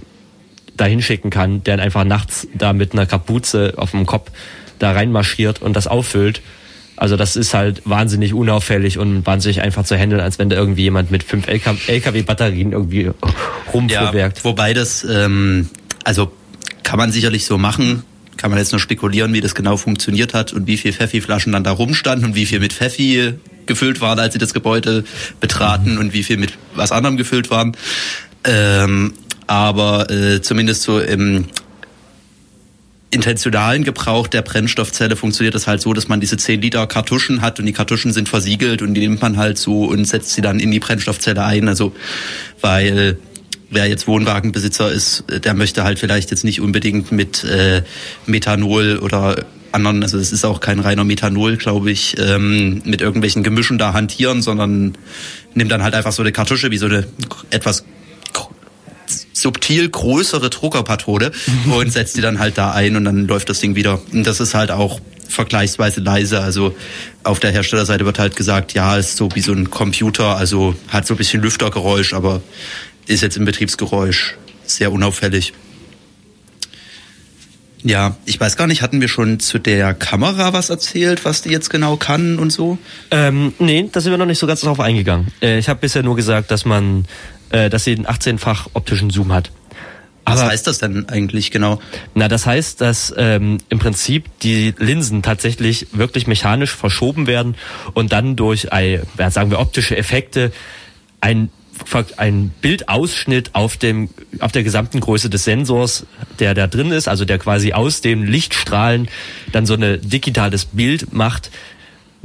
da hinschicken kann, der dann einfach nachts da mit einer Kapuze auf dem Kopf da reinmarschiert und das auffüllt. Also das ist halt wahnsinnig unauffällig und wahnsinnig einfach zu handeln, als wenn da irgendwie jemand mit fünf LKW-Batterien irgendwie rumfuhrwerkt. Ja, wobei das, ähm, also kann man sicherlich so machen, kann man jetzt nur spekulieren, wie das genau funktioniert hat und wie viel Pfeffi-Flaschen dann da rumstanden und wie viel mit Pfeffi gefüllt waren, als sie das Gebäude betraten mhm. und wie viel mit was anderem gefüllt waren. Ähm, aber äh, zumindest so im intentionalen Gebrauch der Brennstoffzelle funktioniert das halt so, dass man diese 10 Liter Kartuschen hat und die Kartuschen sind versiegelt und die nimmt man halt so und setzt sie dann in die Brennstoffzelle ein. Also weil wer jetzt Wohnwagenbesitzer ist, der möchte halt vielleicht jetzt nicht unbedingt mit äh, Methanol oder anderen, also es ist auch kein reiner Methanol, glaube ich, ähm, mit irgendwelchen Gemischen da hantieren, sondern nimmt dann halt einfach so eine Kartusche wie so eine etwas subtil größere Druckerpatrone und setzt die dann halt da ein und dann läuft das Ding wieder. Und das ist halt auch vergleichsweise leise. Also auf der Herstellerseite wird halt gesagt, ja, ist so wie so ein Computer, also hat so ein bisschen Lüftergeräusch, aber ist jetzt im Betriebsgeräusch sehr unauffällig. Ja, ich weiß gar nicht, hatten wir schon zu der Kamera was erzählt, was die jetzt genau kann und so? Ähm, nee, da sind wir noch nicht so ganz drauf eingegangen. Äh, ich habe bisher nur gesagt, dass man, äh, dass sie einen 18-fach optischen Zoom hat. Was Aber, heißt das denn eigentlich genau? Na, das heißt, dass ähm, im Prinzip die Linsen tatsächlich wirklich mechanisch verschoben werden und dann durch, ja, sagen wir, optische Effekte ein ein Bildausschnitt auf dem auf der gesamten Größe des Sensors, der da drin ist, also der quasi aus den Lichtstrahlen dann so eine digitales Bild macht,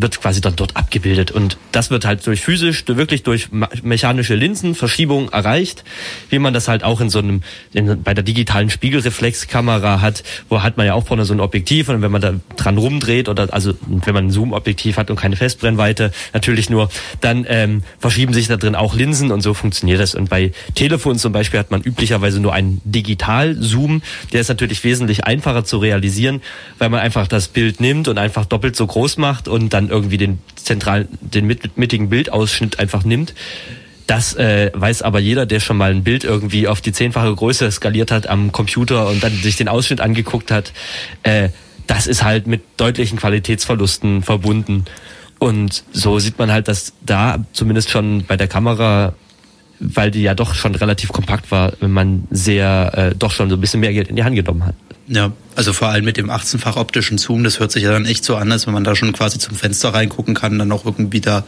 wird quasi dann dort abgebildet. Und das wird halt durch physisch, wirklich durch mechanische Linsenverschiebung erreicht, wie man das halt auch in so einem, in, bei der digitalen Spiegelreflexkamera hat, wo hat man ja auch vorne so ein Objektiv und wenn man da dran rumdreht oder also wenn man ein Zoom-Objektiv hat und keine Festbrennweite, natürlich nur, dann ähm, verschieben sich da drin auch Linsen und so funktioniert das. Und bei Telefon zum Beispiel hat man üblicherweise nur einen Digital-Zoom, der ist natürlich wesentlich einfacher zu realisieren, weil man einfach das Bild nimmt und einfach doppelt so groß macht und dann irgendwie den zentralen, den mittigen Bildausschnitt einfach nimmt. Das äh, weiß aber jeder, der schon mal ein Bild irgendwie auf die zehnfache Größe skaliert hat am Computer und dann sich den Ausschnitt angeguckt hat. Äh, das ist halt mit deutlichen Qualitätsverlusten verbunden. Und so sieht man halt, dass da zumindest schon bei der Kamera, weil die ja doch schon relativ kompakt war, wenn man sehr, äh, doch schon so ein bisschen mehr Geld in die Hand genommen hat. Ja, also vor allem mit dem 18-fach optischen Zoom, das hört sich ja dann echt so an, als wenn man da schon quasi zum Fenster reingucken kann, dann auch irgendwie da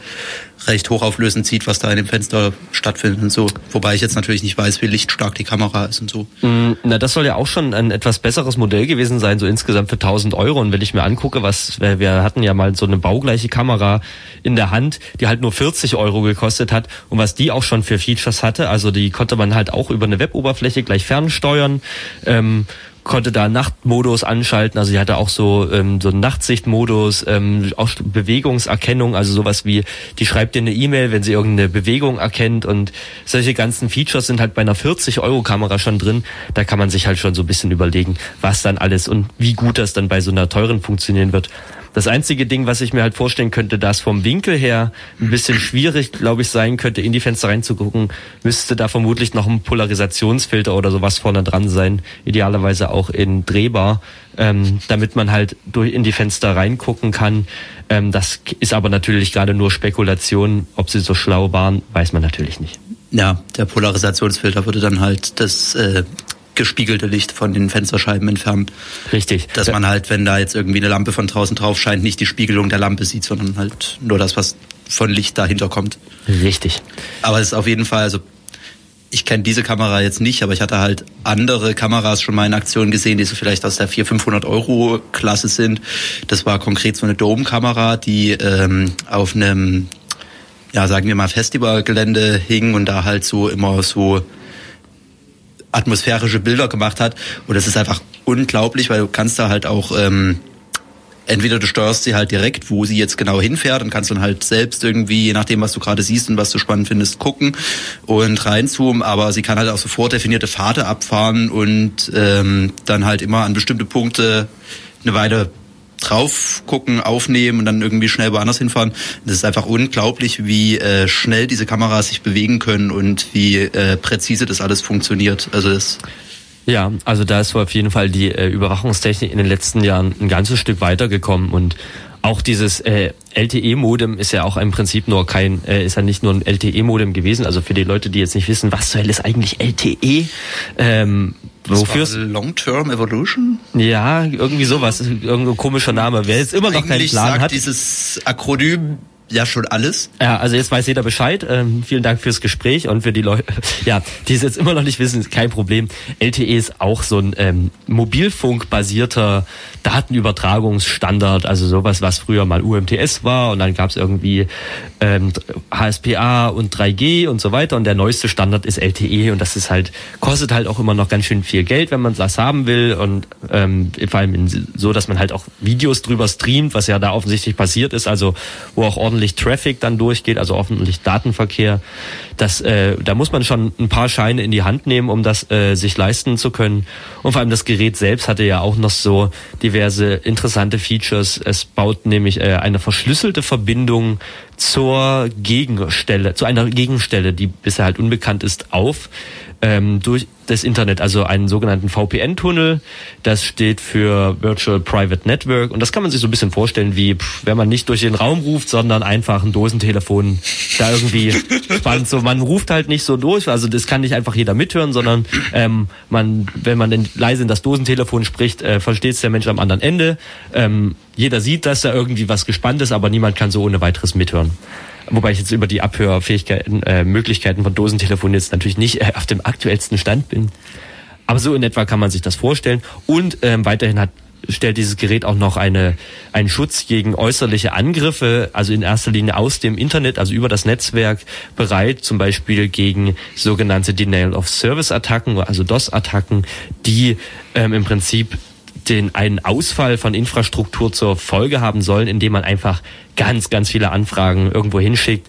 recht hochauflösend sieht, was da in dem Fenster stattfindet und so. Wobei ich jetzt natürlich nicht weiß, wie lichtstark die Kamera ist und so. Mm, na, das soll ja auch schon ein etwas besseres Modell gewesen sein, so insgesamt für 1000 Euro. Und wenn ich mir angucke, was, wir hatten ja mal so eine baugleiche Kamera in der Hand, die halt nur 40 Euro gekostet hat und was die auch schon für Features hatte, also die konnte man halt auch über eine Weboberfläche gleich fernsteuern, ähm, konnte da Nachtmodus anschalten, also sie hatte auch so ähm, so einen Nachtsichtmodus, ähm, auch Bewegungserkennung, also sowas wie, die schreibt dir eine E-Mail, wenn sie irgendeine Bewegung erkennt und solche ganzen Features sind halt bei einer 40 Euro Kamera schon drin. Da kann man sich halt schon so ein bisschen überlegen, was dann alles und wie gut das dann bei so einer teuren funktionieren wird. Das einzige Ding, was ich mir halt vorstellen könnte, das vom Winkel her ein bisschen schwierig, glaube ich, sein könnte, in die Fenster reinzugucken, müsste da vermutlich noch ein Polarisationsfilter oder sowas vorne dran sein. Idealerweise auch in drehbar, ähm, damit man halt durch in die Fenster reingucken kann. Ähm, das ist aber natürlich gerade nur Spekulation. Ob sie so schlau waren, weiß man natürlich nicht. Ja, der Polarisationsfilter würde dann halt das äh, gespiegelte Licht von den Fensterscheiben entfernen. Richtig. Dass man halt, wenn da jetzt irgendwie eine Lampe von draußen drauf scheint, nicht die Spiegelung der Lampe sieht, sondern halt nur das, was von Licht dahinter kommt. Richtig. Aber es ist auf jeden Fall, also ich kenne diese Kamera jetzt nicht, aber ich hatte halt andere Kameras schon mal in Aktion gesehen, die so vielleicht aus der 400, 500 Euro Klasse sind. Das war konkret so eine Dome-Kamera, die ähm, auf einem, ja sagen wir mal, Festivalgelände hing und da halt so immer so atmosphärische Bilder gemacht hat. Und das ist einfach unglaublich, weil du kannst da halt auch ähm, entweder du steuerst sie halt direkt, wo sie jetzt genau hinfährt und kannst dann halt selbst irgendwie, je nachdem, was du gerade siehst und was du spannend findest, gucken und reinzoomen, aber sie kann halt auch sofort definierte Pfade abfahren und ähm, dann halt immer an bestimmte Punkte eine Weile drauf gucken, aufnehmen und dann irgendwie schnell woanders hinfahren. Das ist einfach unglaublich, wie äh, schnell diese Kameras sich bewegen können und wie äh, präzise das alles funktioniert. Also das ja, also da ist auf jeden Fall die äh, Überwachungstechnik in den letzten Jahren ein ganzes Stück weitergekommen und auch dieses äh, LTE-Modem ist ja auch im Prinzip nur kein, äh, ist ja nicht nur ein LTE-Modem gewesen. Also für die Leute, die jetzt nicht wissen, was zur Hölle ist eigentlich LTE? Ähm, Wofür Long-Term Evolution? Ja, irgendwie sowas. Irgendein komischer Name. Wer jetzt immer noch keinen Plan sagt hat. dieses Akronym ja schon alles. Ja, also jetzt weiß jeder Bescheid. Ähm, vielen Dank fürs Gespräch und für die Leute, ja, die es jetzt immer noch nicht wissen, ist kein Problem. LTE ist auch so ein ähm, Mobilfunk-basierter Datenübertragungsstandard, also sowas, was früher mal UMTS war und dann gab es irgendwie ähm, HSPA und 3G und so weiter und der neueste Standard ist LTE und das ist halt, kostet halt auch immer noch ganz schön viel Geld, wenn man das haben will und ähm, vor allem so, dass man halt auch Videos drüber streamt, was ja da offensichtlich passiert ist, also wo auch ordentlich Traffic dann durchgeht, also ordentlich Datenverkehr. Das, äh, da muss man schon ein paar Scheine in die Hand nehmen, um das äh, sich leisten zu können. Und vor allem das Gerät selbst hatte ja auch noch so diverse interessante Features. Es baut nämlich äh, eine verschlüsselte Verbindung zur Gegenstelle, zu einer Gegenstelle, die bisher halt unbekannt ist, auf ähm, durch das Internet, also einen sogenannten VPN-Tunnel. Das steht für Virtual Private Network und das kann man sich so ein bisschen vorstellen, wie pff, wenn man nicht durch den Raum ruft, sondern einfach ein Dosentelefon da irgendwie spannend. So, man ruft halt nicht so durch, also das kann nicht einfach jeder mithören, sondern ähm, man, wenn man denn leise in das Dosentelefon spricht, äh, versteht es der Mensch am anderen Ende. Ähm, jeder sieht, dass da irgendwie was gespannt ist, aber niemand kann so ohne weiteres mithören. Wobei ich jetzt über die Abhörfähigkeiten, äh, Möglichkeiten von Dosentelefonen jetzt natürlich nicht äh, auf dem aktuellsten Stand bin. Aber so in etwa kann man sich das vorstellen. Und ähm, weiterhin hat stellt dieses Gerät auch noch eine, einen Schutz gegen äußerliche Angriffe, also in erster Linie aus dem Internet, also über das Netzwerk bereit, zum Beispiel gegen sogenannte Denial of Service Attacken, also DOS-Attacken, die ähm, im Prinzip den einen Ausfall von Infrastruktur zur Folge haben sollen, indem man einfach ganz, ganz viele Anfragen irgendwo hinschickt.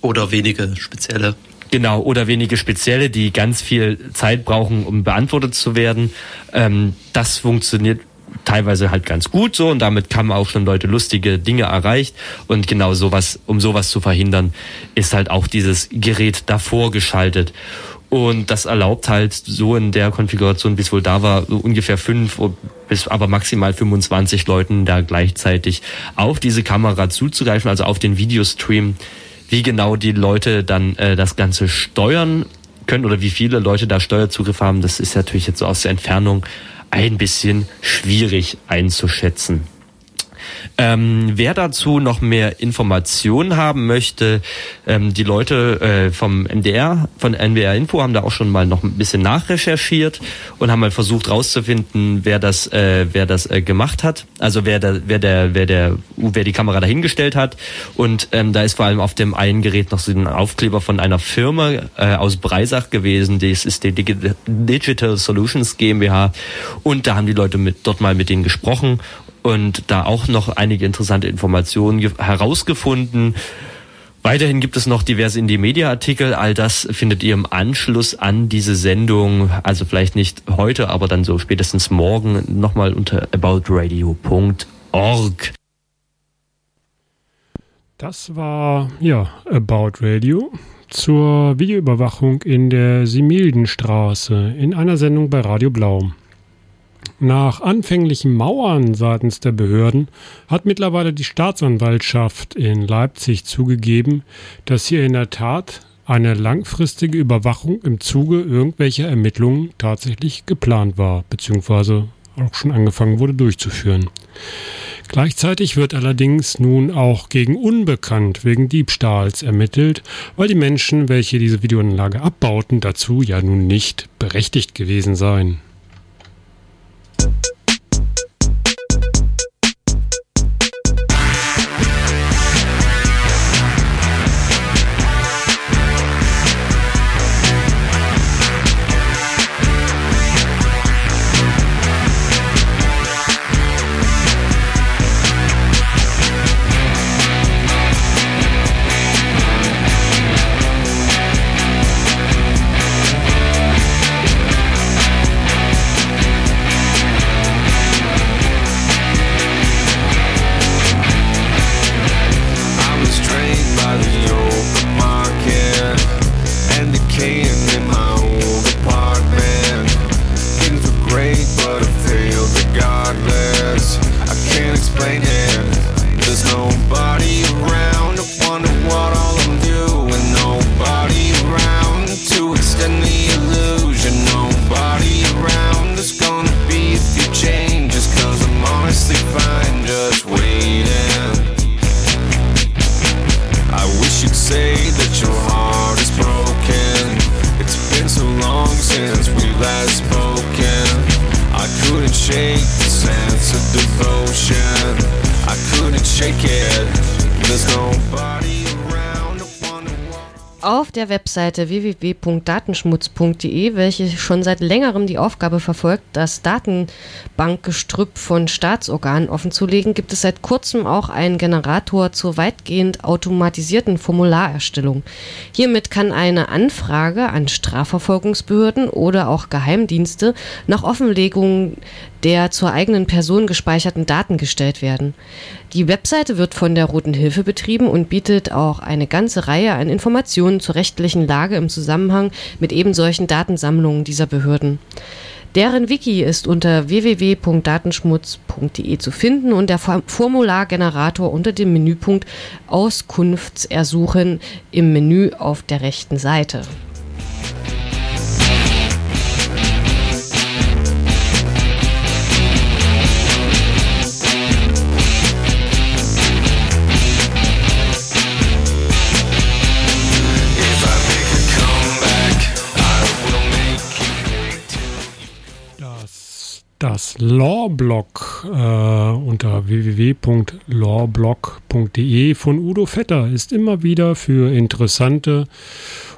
Oder wenige spezielle. Genau, oder wenige spezielle, die ganz viel Zeit brauchen, um beantwortet zu werden. Ähm, das funktioniert teilweise halt ganz gut so und damit haben auch schon Leute lustige Dinge erreicht und genau sowas, um sowas zu verhindern, ist halt auch dieses Gerät davor geschaltet. Und das erlaubt halt so in der Konfiguration, wie es wohl da war, so ungefähr fünf bis aber maximal 25 Leuten da gleichzeitig auf diese Kamera zuzugreifen, also auf den Videostream. Wie genau die Leute dann äh, das Ganze steuern können oder wie viele Leute da Steuerzugriff haben, das ist natürlich jetzt so aus der Entfernung ein bisschen schwierig einzuschätzen. Ähm, wer dazu noch mehr Informationen haben möchte, ähm, die Leute äh, vom MDR, von NWR Info haben da auch schon mal noch ein bisschen nachrecherchiert und haben mal versucht rauszufinden, wer das, äh, wer das äh, gemacht hat. Also wer der, wer der, wer der, wer die Kamera dahingestellt hat. Und ähm, da ist vor allem auf dem einen Gerät noch so ein Aufkleber von einer Firma äh, aus Breisach gewesen. Das ist die Digital Solutions GmbH. Und da haben die Leute mit, dort mal mit denen gesprochen und da auch noch einige interessante Informationen herausgefunden. Weiterhin gibt es noch diverse Indie-Media-Artikel. All das findet ihr im Anschluss an diese Sendung, also vielleicht nicht heute, aber dann so spätestens morgen nochmal unter aboutradio.org. Das war ja About Radio zur Videoüberwachung in der Simildenstraße in einer Sendung bei Radio Blau. Nach anfänglichem Mauern seitens der Behörden hat mittlerweile die Staatsanwaltschaft in Leipzig zugegeben, dass hier in der Tat eine langfristige Überwachung im Zuge irgendwelcher Ermittlungen tatsächlich geplant war, beziehungsweise auch schon angefangen wurde durchzuführen. Gleichzeitig wird allerdings nun auch gegen Unbekannt wegen Diebstahls ermittelt, weil die Menschen, welche diese Videoanlage abbauten, dazu ja nun nicht berechtigt gewesen seien. Der Webseite www.datenschmutz.de, welche schon seit längerem die Aufgabe verfolgt, das Datenbankgestrüpp von Staatsorganen offenzulegen, gibt es seit kurzem auch einen Generator zur weitgehend automatisierten Formularerstellung. Hiermit kann eine Anfrage an Strafverfolgungsbehörden oder auch Geheimdienste nach Offenlegung der zur eigenen Person gespeicherten Daten gestellt werden. Die Webseite wird von der Roten Hilfe betrieben und bietet auch eine ganze Reihe an Informationen zur rechtlichen Lage im Zusammenhang mit eben solchen Datensammlungen dieser Behörden. Deren Wiki ist unter www.datenschmutz.de zu finden und der Formulargenerator unter dem Menüpunkt Auskunftsersuchen im Menü auf der rechten Seite. Das Lawblog äh, unter www.lawblog.de von Udo Vetter ist immer wieder für interessante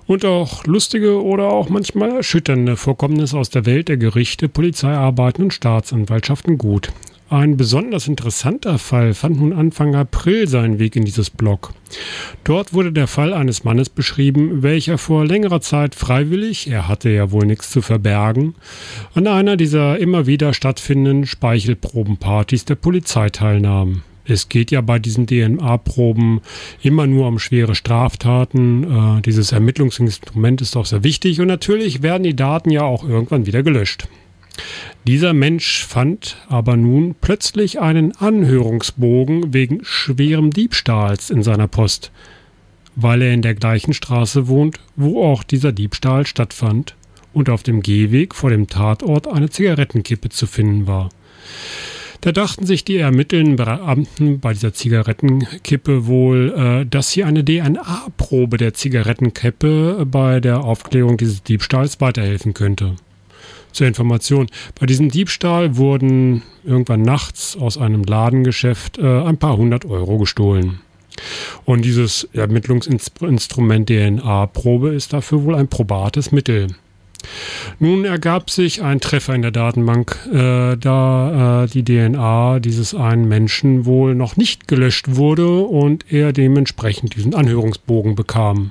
und auch lustige oder auch manchmal erschütternde Vorkommnisse aus der Welt der Gerichte, Polizeiarbeiten und Staatsanwaltschaften gut. Ein besonders interessanter Fall fand nun Anfang April seinen Weg in dieses Blog. Dort wurde der Fall eines Mannes beschrieben, welcher vor längerer Zeit freiwillig, er hatte ja wohl nichts zu verbergen, an einer dieser immer wieder stattfindenden Speichelprobenpartys der Polizei teilnahm. Es geht ja bei diesen DNA-Proben immer nur um schwere Straftaten. Äh, dieses Ermittlungsinstrument ist auch sehr wichtig und natürlich werden die Daten ja auch irgendwann wieder gelöscht. Dieser Mensch fand aber nun plötzlich einen Anhörungsbogen wegen schwerem Diebstahls in seiner Post, weil er in der gleichen Straße wohnt, wo auch dieser Diebstahl stattfand und auf dem Gehweg vor dem Tatort eine Zigarettenkippe zu finden war. Da dachten sich die ermittelnden Beamten bei dieser Zigarettenkippe wohl, äh, dass hier eine DNA-Probe der Zigarettenkippe bei der Aufklärung dieses Diebstahls weiterhelfen könnte. Zur Information, bei diesem Diebstahl wurden irgendwann nachts aus einem Ladengeschäft äh, ein paar hundert Euro gestohlen. Und dieses Ermittlungsinstrument DNA-Probe ist dafür wohl ein probates Mittel. Nun ergab sich ein Treffer in der Datenbank, äh, da äh, die DNA dieses einen Menschen wohl noch nicht gelöscht wurde und er dementsprechend diesen Anhörungsbogen bekam.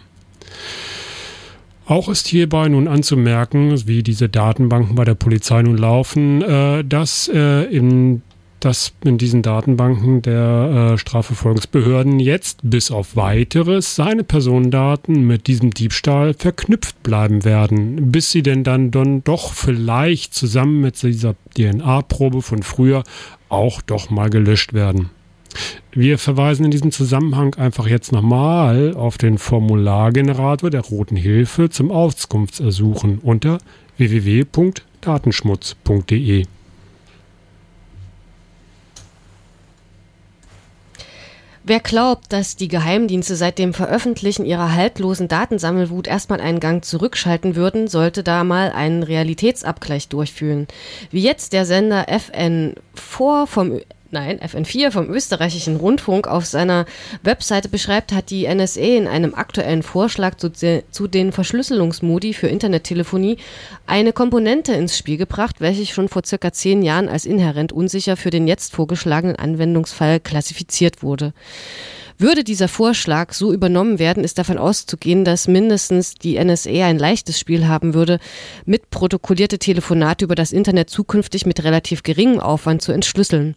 Auch ist hierbei nun anzumerken, wie diese Datenbanken bei der Polizei nun laufen, äh, dass äh, in dass in diesen Datenbanken der äh, Strafverfolgungsbehörden jetzt bis auf weiteres seine Personendaten mit diesem Diebstahl verknüpft bleiben werden, bis sie denn dann, dann doch vielleicht zusammen mit dieser DNA-Probe von früher auch doch mal gelöscht werden. Wir verweisen in diesem Zusammenhang einfach jetzt nochmal auf den Formulargenerator der Roten Hilfe zum Auskunftsersuchen unter www.datenschmutz.de. Wer glaubt, dass die Geheimdienste seit dem Veröffentlichen ihrer haltlosen Datensammelwut erstmal einen Gang zurückschalten würden, sollte da mal einen Realitätsabgleich durchführen. Wie jetzt der Sender FN vor vom nein, FN4 vom österreichischen Rundfunk auf seiner Webseite beschreibt, hat die NSA in einem aktuellen Vorschlag zu, zu, den Verschlüsselungsmodi für Internettelefonie eine Komponente ins Spiel gebracht, welche schon vor circa zehn Jahren als inhärent unsicher für den jetzt vorgeschlagenen Anwendungsfall klassifiziert wurde. Würde dieser Vorschlag so übernommen werden, ist davon auszugehen, dass mindestens die NSA ein leichtes Spiel haben würde, mit protokollierte Telefonate über das Internet zukünftig mit relativ geringem Aufwand zu entschlüsseln.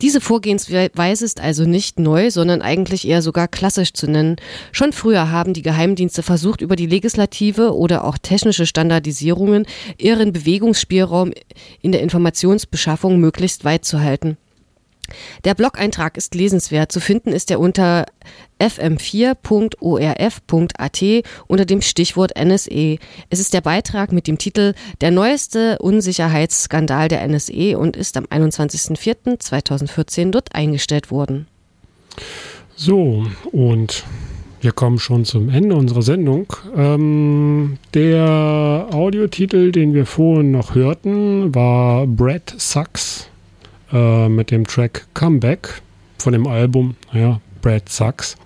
Diese Vorgehensweise ist also nicht neu, sondern eigentlich eher sogar klassisch zu nennen. Schon früher haben die Geheimdienste versucht, über die legislative oder auch technische Standardisierungen ihren Bewegungsspielraum in der Informationsbeschaffung möglichst weit zu halten. Der Blog-Eintrag ist lesenswert. Zu finden ist er unter fm4.orf.at unter dem Stichwort NSE. Es ist der Beitrag mit dem Titel Der neueste Unsicherheitsskandal der NSE und ist am 21.04.2014 dort eingestellt worden. So, und wir kommen schon zum Ende unserer Sendung. Ähm, der Audiotitel, den wir vorhin noch hörten, war Brad Sucks äh, mit dem Track Comeback von dem Album, ja, Brad Sucks.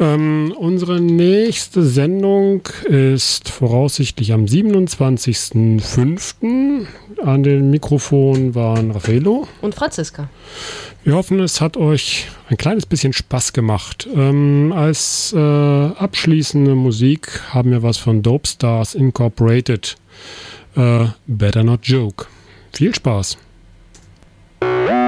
Ähm, unsere nächste Sendung ist voraussichtlich am 27.05. An den Mikrofon waren Raffaello und Franziska. Wir hoffen, es hat euch ein kleines bisschen Spaß gemacht. Ähm, als äh, abschließende Musik haben wir was von Dope Stars Incorporated. Äh, Better Not Joke. Viel Spaß. Bye.